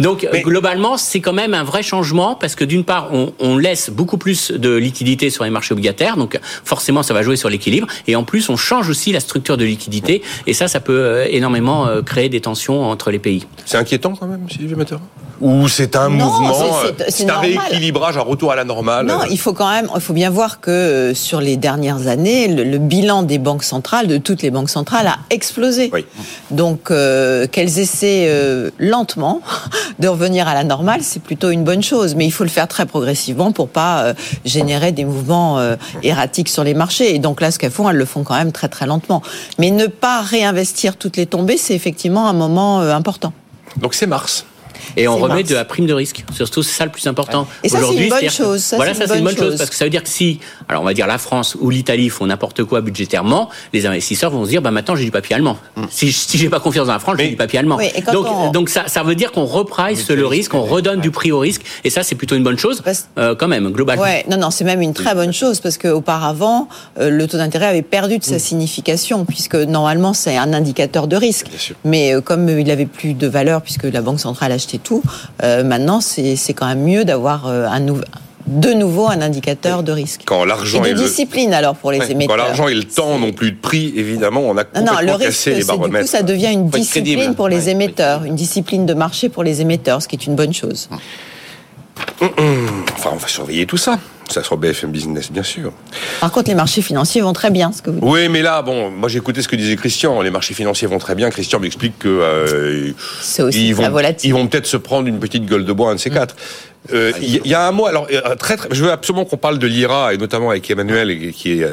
Donc globalement, c'est quand même un vrai changement parce que d'une part, on, on, laisse beaucoup plus de liquidité sur les marchés obligataires, donc forcément ça va jouer sur l'équilibre et en plus on change aussi la structure de liquidité et ça, ça peut euh, énormément euh, créer des tensions entre les pays. C'est inquiétant quand même, Sylvie Matter Ou c'est un mouvement, c'est un rééquilibrage, un retour à la normale Non, il faut quand même, il faut bien voir que euh, sur les dernières années, le, bilan des banques centrales, de toutes les banques centrales, a explosé. Donc, euh, qu'elles essaient euh, lentement de revenir à la normale, c'est plutôt une bonne chose. Mais il faut le faire très progressivement pour pas euh, générer des mouvements erratiques sur les marchés. Et donc là, ce qu'elles font, elles le font quand même très très lentement. Mais ne pas réinvestir toutes les tombées, c'est effectivement un moment euh, important. Donc c'est mars. Et on remet de la prime de risque. Surtout, c'est ça le plus important. Et ça, c'est une bonne chose. voilà, ça, c'est une bonne chose. Parce que ça veut dire que si, alors on va dire la France ou l'Italie font n'importe quoi budgétairement, les investisseurs vont se dire, bah maintenant, j'ai du papier allemand. Mm. Si, si j'ai pas confiance dans la France, j'ai du papier allemand. donc, donc ça, ça veut dire qu'on reprice le risque, on redonne du prix au risque. Et ça, c'est plutôt une bonne chose, euh, quand même, globalement. Ouais, non, non, c'est même une très bonne chose parce qu'auparavant, euh, le taux d'intérêt avait perdu de sa mm. signification puisque normalement, c'est un indicateur de risque. Mais euh, comme il avait plus de valeur puisque la Banque centrale achetait tout, euh, maintenant, c'est quand même mieux d'avoir euh, un de nouveau un indicateur de risque. Quand l'argent et alors pour les émetteurs. Quand l'argent et le temps n'ont plus de prix, évidemment, on a complètement non, le risque, cassé les baromètres. Du coup, ça devient une discipline pour les émetteurs, une discipline de marché pour les émetteurs, ce qui est une bonne chose. Hum, hum. Enfin, on va surveiller tout ça. Ça sera BFM Business, bien sûr. Par contre, les marchés financiers vont très bien, ce que vous dites. Oui, mais là, bon, moi j'ai écouté ce que disait Christian. Les marchés financiers vont très bien. Christian m'explique que euh, aussi ils vont, ils vont peut-être se prendre une petite gueule de bois, un de ces mm. quatre. Euh, il y, a un mot. Alors, euh, très, très, je veux absolument qu'on parle de l'IRA et notamment avec Emmanuel, qui est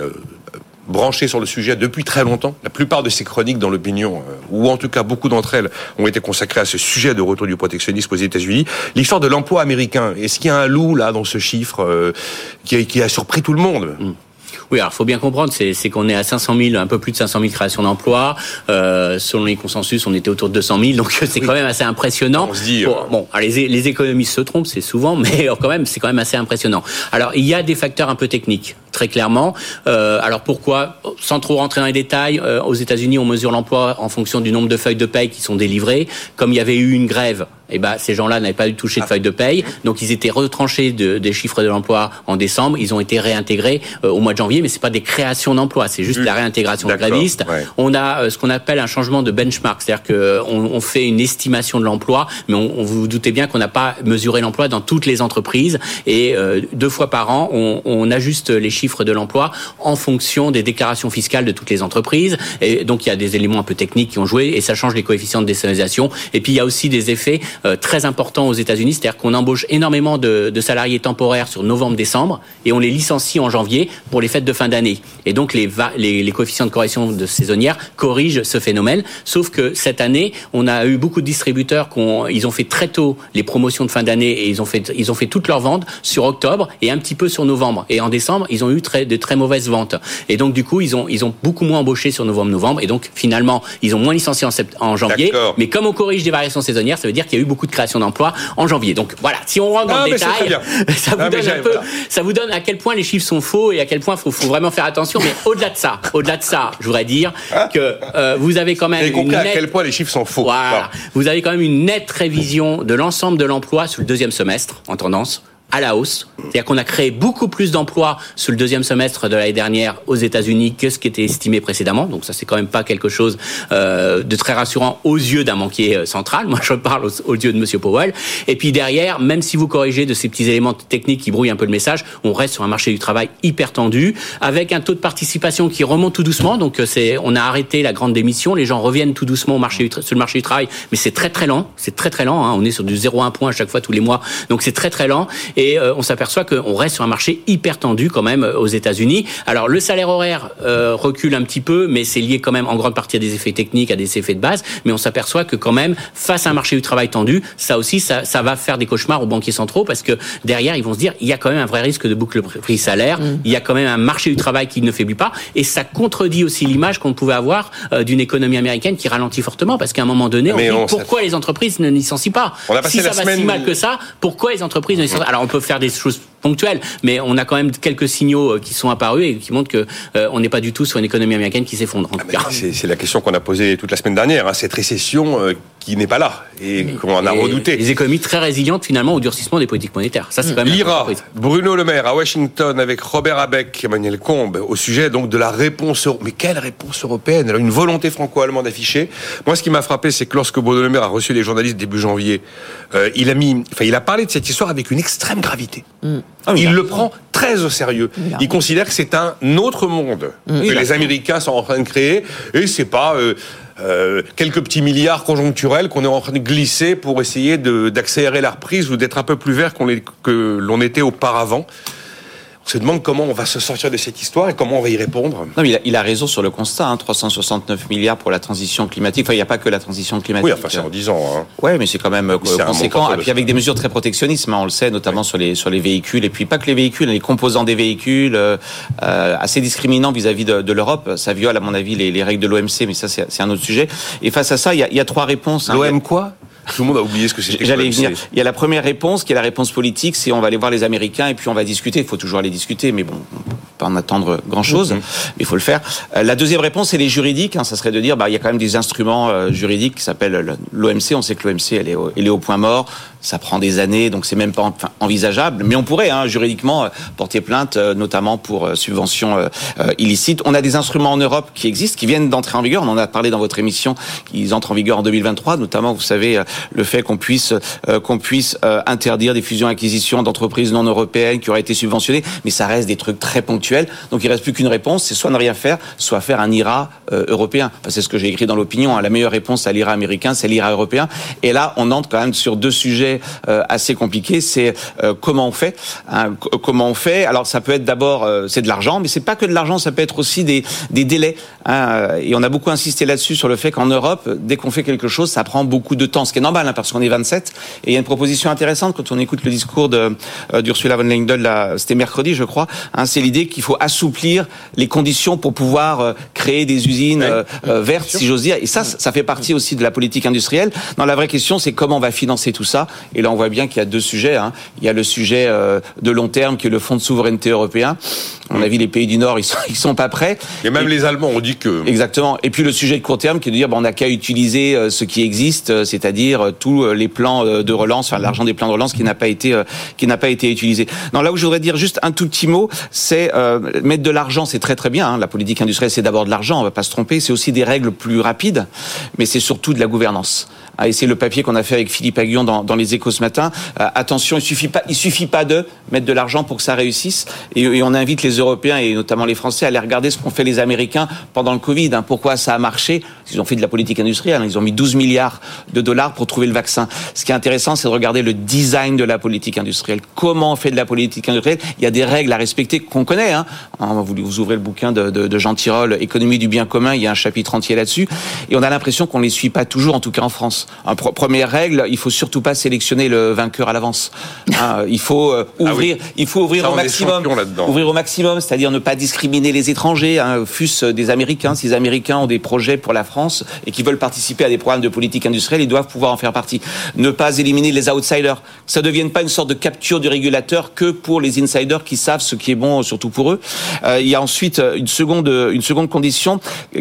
branché sur le sujet depuis très longtemps. La plupart de ces chroniques dans l'opinion, euh, ou en tout cas beaucoup d'entre elles, ont été consacrées à ce sujet de retour du protectionnisme aux États-Unis. L'histoire de l'emploi américain. Est-ce qu'il y a un loup là dans ce chiffre euh, qui, a, surpris tout le monde? Mm. Oui, alors faut bien comprendre, c'est qu'on est à 500 000, un peu plus de 500 000 créations d'emplois. Euh, selon les consensus, on était autour de 200 000, donc c'est quand même assez impressionnant. On se dit, bon, les, les, économistes se trompent, c'est souvent, mais quand même, c'est quand même assez impressionnant. Alors, il y a des facteurs un peu techniques très clairement. Euh, alors pourquoi Sans trop rentrer dans les détails, euh, aux États-Unis, on mesure l'emploi en fonction du nombre de feuilles de paye qui sont délivrées. Comme il y avait eu une grève, eh ben, ces gens-là n'avaient pas eu touché de ah. feuilles de paye, donc ils étaient retranchés de, des chiffres de l'emploi en décembre. Ils ont été réintégrés euh, au mois de janvier, mais c'est pas des créations d'emplois, c'est juste la réintégration de grévistes. On a euh, ce qu'on appelle un changement de benchmark, c'est-à-dire qu'on on fait une estimation de l'emploi, mais on, on, vous, vous doutez bien qu'on n'a pas mesuré l'emploi dans toutes les entreprises et euh, deux fois par an, on, on ajuste les chiffres de l'emploi en fonction des déclarations fiscales de toutes les entreprises. Et donc il y a des éléments un peu techniques qui ont joué et ça change les coefficients de décentralisation. Et puis il y a aussi des effets euh, très importants aux États-Unis, c'est-à-dire qu'on embauche énormément de, de salariés temporaires sur novembre-décembre et on les licencie en janvier pour les fêtes de fin d'année. Et donc les, les, les, coefficients de correction de saisonnière corrigent ce phénomène. Sauf que cette année, on a eu beaucoup de distributeurs qui ont, ils ont fait très tôt les promotions de fin d'année et ils ont fait ils ont fait toutes leurs ventes sur octobre et un petit peu sur novembre. Et en décembre, ils ont eu très, de très mauvaises ventes. Et donc, du coup, ils ont, ils ont beaucoup moins embauché sur novembre-novembre. Et donc, finalement, ils ont moins licencié en, en janvier. Mais comme on corrige des variations saisonnières, ça veut dire qu'il y a eu beaucoup de création d'emplois en janvier. Donc, voilà. Si on rentre dans ah, le détail, ça vous donne un peu, ça vous donne à quel point les chiffres sont faux et à quel point il faut, faut, vraiment faire attention. Mais au-delà de ça, au-delà de ça, je voudrais dire ah. que euh, vous avez quand même nette... à quel point les chiffres sont faux. Voilà. Vous avez quand même une nette révision de l'ensemble de l'emploi sur le deuxième semestre en tendance à la hausse. C'est-à-dire qu'on a créé beaucoup plus d'emplois sur le deuxième semestre de l'année dernière aux États-Unis que ce qui était estimé précédemment. Donc ça, c'est quand même pas quelque chose euh, de très rassurant aux yeux d'un banquier euh, central. Moi, je parle aux, yeux de Monsieur Powell. Et puis derrière, même si vous corrigez de ces petits éléments techniques qui brouillent un peu le message, on reste sur un marché du travail hyper tendu, avec un taux de participation qui remonte tout doucement. Donc euh, c'est, on a arrêté la grande démission. Les gens reviennent tout doucement au marché sur le marché du travail, mais c'est très très lent. C'est très très lent. Hein. On est sur du 0,1 point à chaque fois tous les mois. Donc c'est très très lent. Et euh, on s'aperçoit qu'on reste sur un marché hyper tendu quand même euh, aux États-Unis. Alors le salaire horaire euh, recule un petit peu, mais c'est lié quand même en grande partie à des effets techniques, à des effets de base. Mais on s'aperçoit que quand même, face à un marché du travail tendu, ça aussi, ça, ça va faire des cauchemars aux banquiers centraux parce que derrière, ils vont se dire, il y a quand même un vrai risque de boucle prix-salaire. Mm. Il y a quand même un marché du travail qui ne faiblit pas, et ça contredit aussi l'image qu'on pouvait avoir d'une économie américaine qui ralentit fortement parce qu'à un moment donné, on dit pourquoi les entreprises ne licencient pas? On a Si ça va si mal que ça, pourquoi les entreprises ne licencient pas? Alors on peut faire des choses ponctuelles, mais on a quand même quelques signaux euh, qui sont apparus et qui montrent que euh, on n'est pas du tout sur une économie américaine qui s'effondre. Ah, c'est la question qu'on a posée toute la semaine dernière. Hein, cette récession euh, qui n'est pas là et qu'on en a redouté. Les économies très résilientes finalement au durcissement des politiques monétaires. Ça, c'est L'IRA, Bruno Le Maire à Washington avec Robert Abeck, Emmanuel Combe au sujet donc de la réponse. Mais quelle réponse européenne? Alors une volonté franco-allemande affichée. Moi, ce qui m'a frappé, c'est que lorsque Bruno Le Maire a reçu les journalistes début janvier, il a mis, enfin, il a parlé de cette histoire avec une extrême gravité. Mm. Ah il le prend très au sérieux. Il, considère que c'est un autre monde que les Américains sont en train de créer et c'est pas euh, euh, quelques petits milliards conjoncturels qu'on est en train de glisser pour essayer d'accélérer la reprise ou d'être un peu plus vert qu'on que l'on était auparavant. On se demande comment on va se sortir de cette histoire et comment on va y répondre. Non, il, a, il a raison sur le constat. Hein, 369 milliards pour la transition climatique. Enfin, il n'y a pas que la transition climatique. Oui, enfin, c'est en 10 ans. Hein. Oui, mais c'est quand même euh, conséquent. Et puis avec des mesures très protectionnistes, hein, on le sait, notamment sur, les, sur les véhicules. Et puis pas que les véhicules, les composants des véhicules, euh, euh assez discriminants vis-à-vis de, de l'Europe. Ça viole, à mon avis, les, les règles de l'OMC, mais ça, c'est un autre sujet. Et face à ça, il y a, il y a trois réponses. Hein. L'OM quoi? Tout le monde a oublié ce que c'était. J'allais venir. Il y a la première réponse, qui est la réponse politique, c'est on va aller voir les Américains et puis on va discuter. Il faut toujours aller discuter, mais bon, on peut pas en attendre grand-chose, mm-hmm. mais il faut le faire. Euh, la deuxième réponse, c'est les juridiques. Hein, ça serait de dire, bah, il y a quand même des instruments euh, juridiques qui s'appellent l'OMC. On sait que l'OMC, elle est, elle est au point mort ça prend des années, donc c'est même pas envisageable. Mais on pourrait hein, juridiquement euh, porter plainte, euh, notamment pour euh, subvention illicite. On a des instruments en Europe qui existent, qui viennent d'entrer en vigueur. On en a parlé dans votre émission. Ils entrent en vigueur en 2023, notamment, vous savez, le fait qu'on puisse qu'on puisse interdire des fusions-acquisitions d'entreprises non européennes qui auraient été subventionnées. Mais ça reste des trucs très ponctuels. Donc il reste plus qu'une réponse, c'est soit ne rien faire, soit faire un IRA européen. C'est ce que j'ai écrit dans l'opinion. Hein. La meilleure réponse à l'IRA américain, c'est l'IRA européen. Et là, on entre quand même sur deux sujets euh, assez compliqué, c'est euh, comment on fait. Hein, comment on fait Alors ça peut être d'abord euh, c'est de l'argent, mais c'est pas que de l'argent, ça peut être aussi des, des délais. Hein, et on a beaucoup insisté là-dessus sur le fait qu'en Europe, dès qu'on fait quelque chose, ça prend beaucoup de temps, ce qui est normal hein, parce qu'on est 27. Et il y a une proposition intéressante quand on écoute le discours de d'Ursula von Leyen, c'était mercredi, je crois. Hein, c'est l'idée qu'il faut assouplir les conditions pour pouvoir créer des usines vertes, si j'ose dire. Et ça, ça fait partie aussi de la politique industrielle. Non, la vraie question, c'est comment on va financer tout ça. Et là, on voit bien qu'il y a deux sujets. Hein. Il y a le sujet euh, de long terme, qui est le fonds de souveraineté européen. On a vu les pays du Nord, ils sont, ils sont pas prêts. Et même les Allemands ont dit que. Exactement. Et puis le sujet de court terme, qui est de dire, bon, on n'a qu'à utiliser euh, ce qui existe, euh, c'est-à-dire tous les plans de relance, enfin l'argent des plans de relance qui n'a pas été qui n'a pas été utilisé. Non, là où je voudrais dire juste un tout petit mot, c'est mettre de l'argent, c'est très très bien. Hein. La politique industrielle, c'est d'abord de l'argent, on va pas se tromper. C'est aussi des règles plus rapides, mais c'est surtout de la gouvernance. Ah, et c'est le papier qu'on a fait avec Philippe Aguillon dans, dans les Échos ce matin. Euh, attention, il suffit pas, il suffit pas de mettre de l'argent pour que ça réussisse. Et, on invite les Européens et notamment les Français aller regarder ce qu'ont fait les Américains pendant le Covid. Hein. Pourquoi ça a marché? Ils ont fait de la politique industrielle. Hein. Ils ont mis 12 milliards de dollars pour trouver le vaccin. Ce qui est intéressant, c'est de regarder le design de la politique industrielle. Comment on fait de la politique industrielle? Il y a des règles à respecter qu'on connaît. Hein. Vous, vous, ouvrez le bouquin de, de, de Jean Tirole, Économie du bien commun. Il y a un chapitre entier là-dessus. Et on a l'impression qu'on les suit pas toujours, en tout cas en France. première règle, il faut surtout pas sélectionner le vainqueur à l'avance. Il faut euh, ah ouvrir, il faut ouvrir au maximum, ouvrir au maximum, c'est-à-dire ne pas discriminer les étrangers, hein, fût-ce des Américains. Si les Américains ont des projets pour la France et qui veulent participer à des programmes de politique industrielle, ils doivent pouvoir en faire partie. Ne pas éliminer les outsiders. Ça ne devienne pas une sorte de capture du régulateur que pour les insiders qui savent ce qui est bon, surtout pour eux. Euh, il y a ensuite une seconde, une seconde condition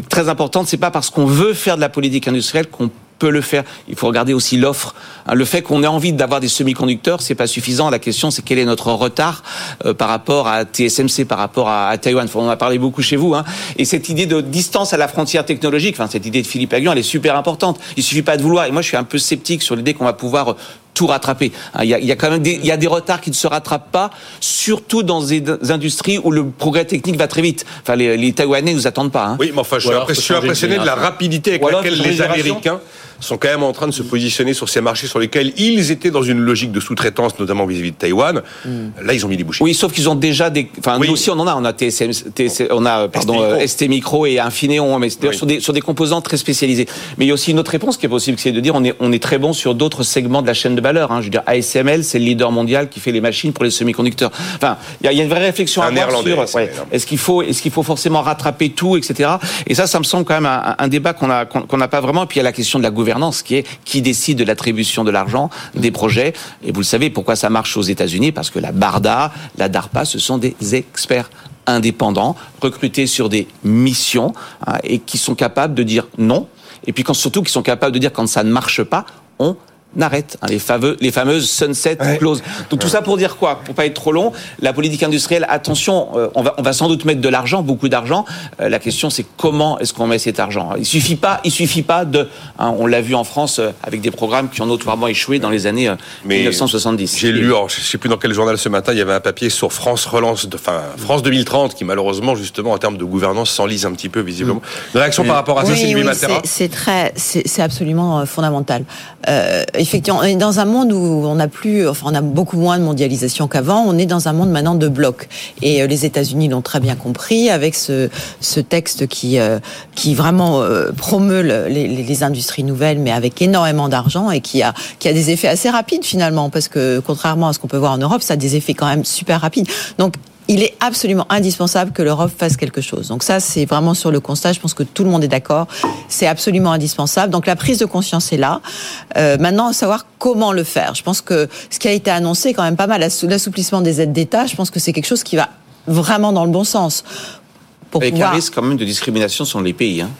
très importante. C'est pas parce qu'on veut faire de la politique industrielle qu'on peut le faire. Il faut regarder aussi l'offre. Hein, le fait qu'on ait envie d'avoir des semi-conducteurs, c'est pas suffisant. La question, c'est quel est notre retard euh, par rapport à TSMC, par rapport à, à Taïwan. On en a parlé beaucoup chez vous. Hein. Et cette idée de distance à la frontière technologique, enfin cette idée de Philippe Aguillon, elle est super importante. Il suffit pas de vouloir. Et moi, je suis un peu sceptique sur l'idée qu'on va pouvoir tout rattraper. Hein, il y, a, il y a quand même des, il y a des retards qui ne se rattrapent pas, surtout dans des industries où le progrès technique va très vite. Enfin, les, les Taïwanais nous attendent pas. Hein. Oui, mais enfin, je suis, impressionné de la rapidité avec laquelle les Américains sont quand même en train de se positionner sur ces marchés sur lesquels ils étaient dans une logique de sous-traitance, notamment vis-à-vis de Taïwan. Hmm. Là, ils ont mis des bouchées. Oui, sauf qu'ils ont déjà des. Enfin, nous aussi, on en a. On a TSM, on a pardon, ST Micro, et Infineon, mais c'est sur des sur des composants très spécialisés. Mais il y a aussi une autre réponse qui est possible, c'est de dire on est on est très bon sur d'autres segments de la chaîne de valeur. Hein. Je veux dire, ASML, c'est le leader mondial qui fait les machines pour les semi-conducteurs. Enfin, il y, a une vraie réflexion à avoir sur est-ce qu'il faut est-ce qu'il faut forcément rattraper tout, etc. Et ça, ça me semble quand même un, débat qu'on a qu'on n'a pas vraiment. Et puis il y a la question de la gouvernance qui est qui décide de l'attribution de l'argent des projets. Et vous le savez, pourquoi ça marche aux États-Unis? Parce que la BARDA, la DARPA, ce sont des experts indépendants, recrutés sur des missions hein, et qui sont capables de dire non. Et puis quand, surtout qui sont capables de dire quand ça ne marche pas, on n'arrête hein, les, fameux, les fameuses sunset clauses. Donc tout ça pour dire quoi? Pour pas être trop long, la politique industrielle, attention, euh, on, va, on va sans doute mettre de l'argent, beaucoup d'argent. Euh, la question c'est comment est-ce qu'on met cet argent? Il suffit pas, il suffit pas de. Hein, on l'a vu en France euh, avec des programmes qui ont notoirement échoué dans les années 1970. J'ai lu, je sais plus dans quel journal ce matin, il y avait un papier sur France Relance, de, enfin France 2030, qui malheureusement justement en termes de gouvernance s'enlise un petit peu visiblement. Une réaction par rapport à ça, c'est oui, C'est très, c'est absolument fondamental effectivement, on est dans un monde où on a plus, enfin, on a beaucoup moins de mondialisation qu'avant. On est dans un monde maintenant de blocs. Et les États-Unis l'ont très bien compris avec ce, ce texte qui, qui vraiment promeut les, les, industries nouvelles, mais avec énormément d'argent et qui a, qui a des effets assez rapides finalement, parce que contrairement à ce qu'on peut voir en Europe, ça a des effets quand même super rapides. Donc il est absolument indispensable que l'Europe fasse quelque chose. Donc ça, c'est vraiment sur le constat. Je pense que tout le monde est d'accord. C'est absolument indispensable. Donc la prise de conscience est là. Euh, maintenant, savoir comment le faire. Je pense que ce qui a été annoncé, quand même pas mal, l'assouplissement des aides d'État. Je pense que c'est quelque chose qui va vraiment dans le bon sens. Pour Avec un risque quand même de discrimination sur les pays. Hein.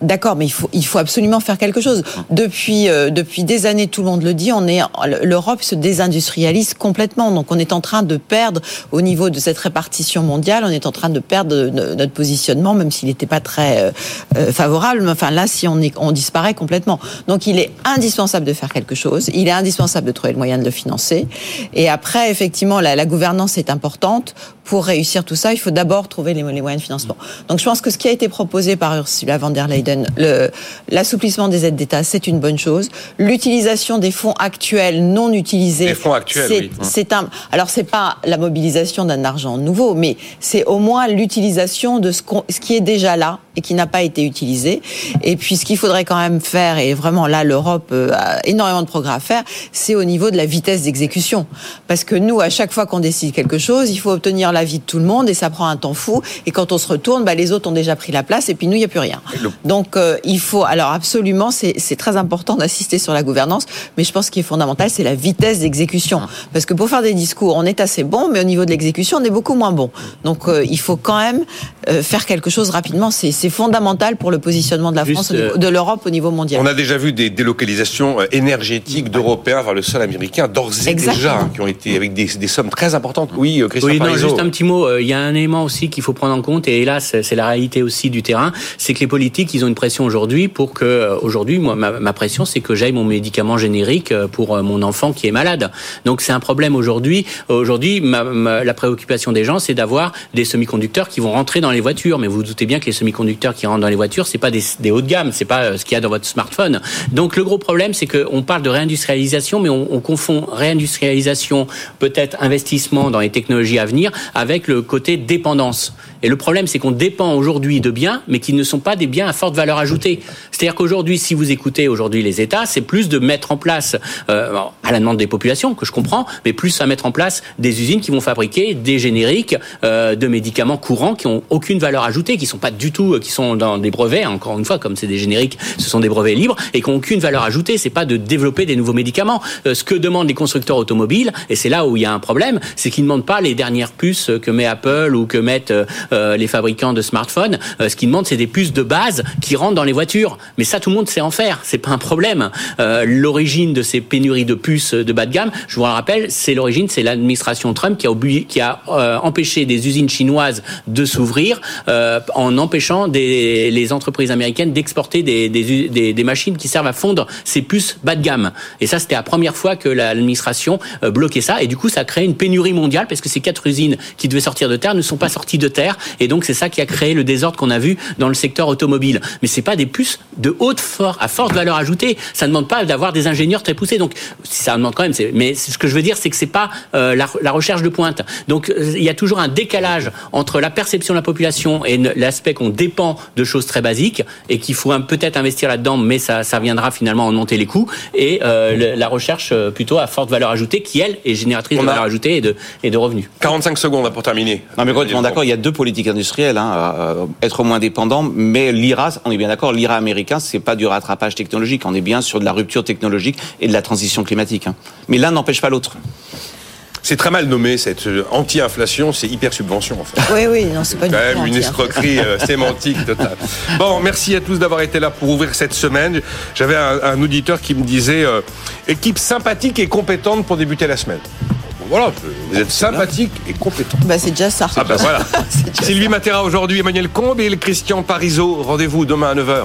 D'accord, mais il faut, il faut absolument faire quelque chose. Depuis, euh, depuis des années, tout le monde le dit, on est, l'Europe se désindustrialise complètement. Donc, on est en train de perdre, au niveau de cette répartition mondiale, on est en train de perdre notre positionnement, même s'il n'était pas très euh, euh, favorable. Mais enfin, là, si on, est, on disparaît complètement. Donc, il est indispensable de faire quelque chose. Il est indispensable de trouver le moyen de le financer. Et après, effectivement, la, la gouvernance est importante. Pour réussir tout ça, il faut d'abord trouver les, les moyens de financement. Donc, je pense que ce qui a été proposé par Ursula von der Leyen l'assouplissement des aides d'État, c'est une bonne chose. L'utilisation des fonds actuels non utilisés, c'est un. Alors c'est pas la mobilisation d'un argent nouveau, mais c'est au moins l'utilisation de ce, ce qui est déjà là et qui n'a pas été utilisé. Et puis ce qu'il faudrait quand même faire, et vraiment là l'Europe euh, a énormément de progrès à faire, c'est au niveau de la vitesse d'exécution. Parce que nous, à chaque fois qu'on décide quelque chose, il faut obtenir l'avis de tout le monde et ça prend un temps fou. Et quand on se retourne, bah, les autres ont déjà pris la place et puis nous, il n'y a plus rien. Donc euh, il faut, alors absolument, c'est très important d'assister sur la gouvernance, mais je pense ce qui est fondamental, c'est la vitesse d'exécution. Parce que pour faire des discours, on est assez bon, mais au niveau de l'exécution, on est beaucoup moins bon. Donc euh, il faut quand même faire quelque chose rapidement. C'est fondamental pour le positionnement de la France, euh, de l'Europe au niveau mondial. On a déjà vu des délocalisations euh, énergétiques d'Européens vers le sol américain, d'ores et déjà, hein, qui ont été avec des, sommes très importantes. Oui, euh, Christian Oui, non, juste un petit mot. Il y a un élément aussi qu'il faut prendre en compte, et hélas, c'est la réalité aussi du terrain, c'est que les politiques, ils ont une pression aujourd'hui pour que, aujourd'hui, moi, ma, pression, c'est que j'aille mon médicament générique pour mon enfant qui est malade. Donc c'est un problème aujourd'hui. Aujourd'hui, la préoccupation des gens, c'est d'avoir des semi-conducteurs qui vont rentrer dans les voitures. Mais vous, vous doutez bien que les semi-conducteurs qui rentrent dans les voitures, c'est pas des, hauts de gamme, c'est pas euh, ce qu'il y a dans votre smartphone. Donc le gros problème, c'est qu'on parle de réindustrialisation, mais on, confond réindustrialisation, peut-être investissement dans les technologies à venir, avec le côté dépendance. Et le problème, c'est qu'on dépend aujourd'hui de biens, mais qui ne sont pas des biens à forte valeur ajoutée. C'est-à-dire qu'aujourd'hui, si vous écoutez aujourd'hui les États, c'est plus de mettre en place, euh, à la demande des populations, que je comprends, mais plus à mettre en place des usines qui vont fabriquer des génériques euh, de médicaments courants qui ont aucune valeur ajoutée, qui sont pas du tout, qui sont dans des brevets. Encore une fois, comme c'est des génériques, ce sont des brevets libres et qui n'ont aucune valeur ajoutée. C'est pas de développer des nouveaux médicaments. Euh, ce que demandent les constructeurs automobiles, et c'est là où il y a un problème, c'est qu'ils ne demandent pas les dernières puces que met Apple ou que mettent euh, les fabricants de smartphones. ce qu'ils demandent, c'est des puces de base qui rentrent dans les voitures. Mais ça, tout le monde sait en faire. C'est pas un problème. l'origine de ces pénuries de puces de bas de gamme, je vous le rappelle, c'est l'origine, c'est l'administration Trump qui a, qui a empêché des usines chinoises de s'ouvrir en empêchant des les, entreprises américaines d'exporter des, des, machines qui servent à fondre ces puces bas de gamme. Et ça, c'était la première fois que l'administration euh, bloquait ça. Et du coup, ça a créé une pénurie mondiale parce que ces quatre usines qui devaient sortir de terre ne sont pas sorties de terre. Et donc, c'est ça qui a créé le désordre qu'on a vu dans le secteur automobile. Mais c'est pas des puces de haute fort, à forte valeur ajoutée. Ça ne demande pas d'avoir des ingénieurs très poussés. Donc, ça demande quand même. Mais ce que je veux dire, c'est que c'est pas euh, la, recherche de pointe. Donc, euh, il y a toujours un décalage entre la perception de la population et l'aspect qu'on dépend de choses très basiques et qu'il faut peut-être investir là-dedans, mais ça, ça viendra finalement en monter les coûts et euh, la recherche plutôt à forte valeur ajoutée qui, elle, est génératrice de valeur ajoutée et de, et de revenus. 45 secondes pour terminer. Non, mais complètement d'accord, il y a deux politiques industrielles. Hein, euh, être moins dépendant, mais l'IRA, on est bien d'accord, l'IRA américain, c'est pas du rattrapage technologique, on est bien sur de la rupture technologique et de la transition climatique. Hein. Mais l'un n'empêche pas l'autre. C'est très mal nommé cette euh, anti-inflation, c'est hyper subvention en fait. Oui, oui, non, c'est pas quand même une escroquerie euh, sémantique totale. Bon, merci à tous d'avoir été là pour ouvrir cette semaine. J'avais un, auditeur qui me disait euh, équipe sympathique et compétente pour débuter la semaine. Voilà, vous êtes sympathique et compétent. Bah, c'est déjà ça. Ah bah voilà. Sylvie Matera aujourd'hui, Emmanuel Combe et le Christian Parizeau. Rendez-vous demain à 9h.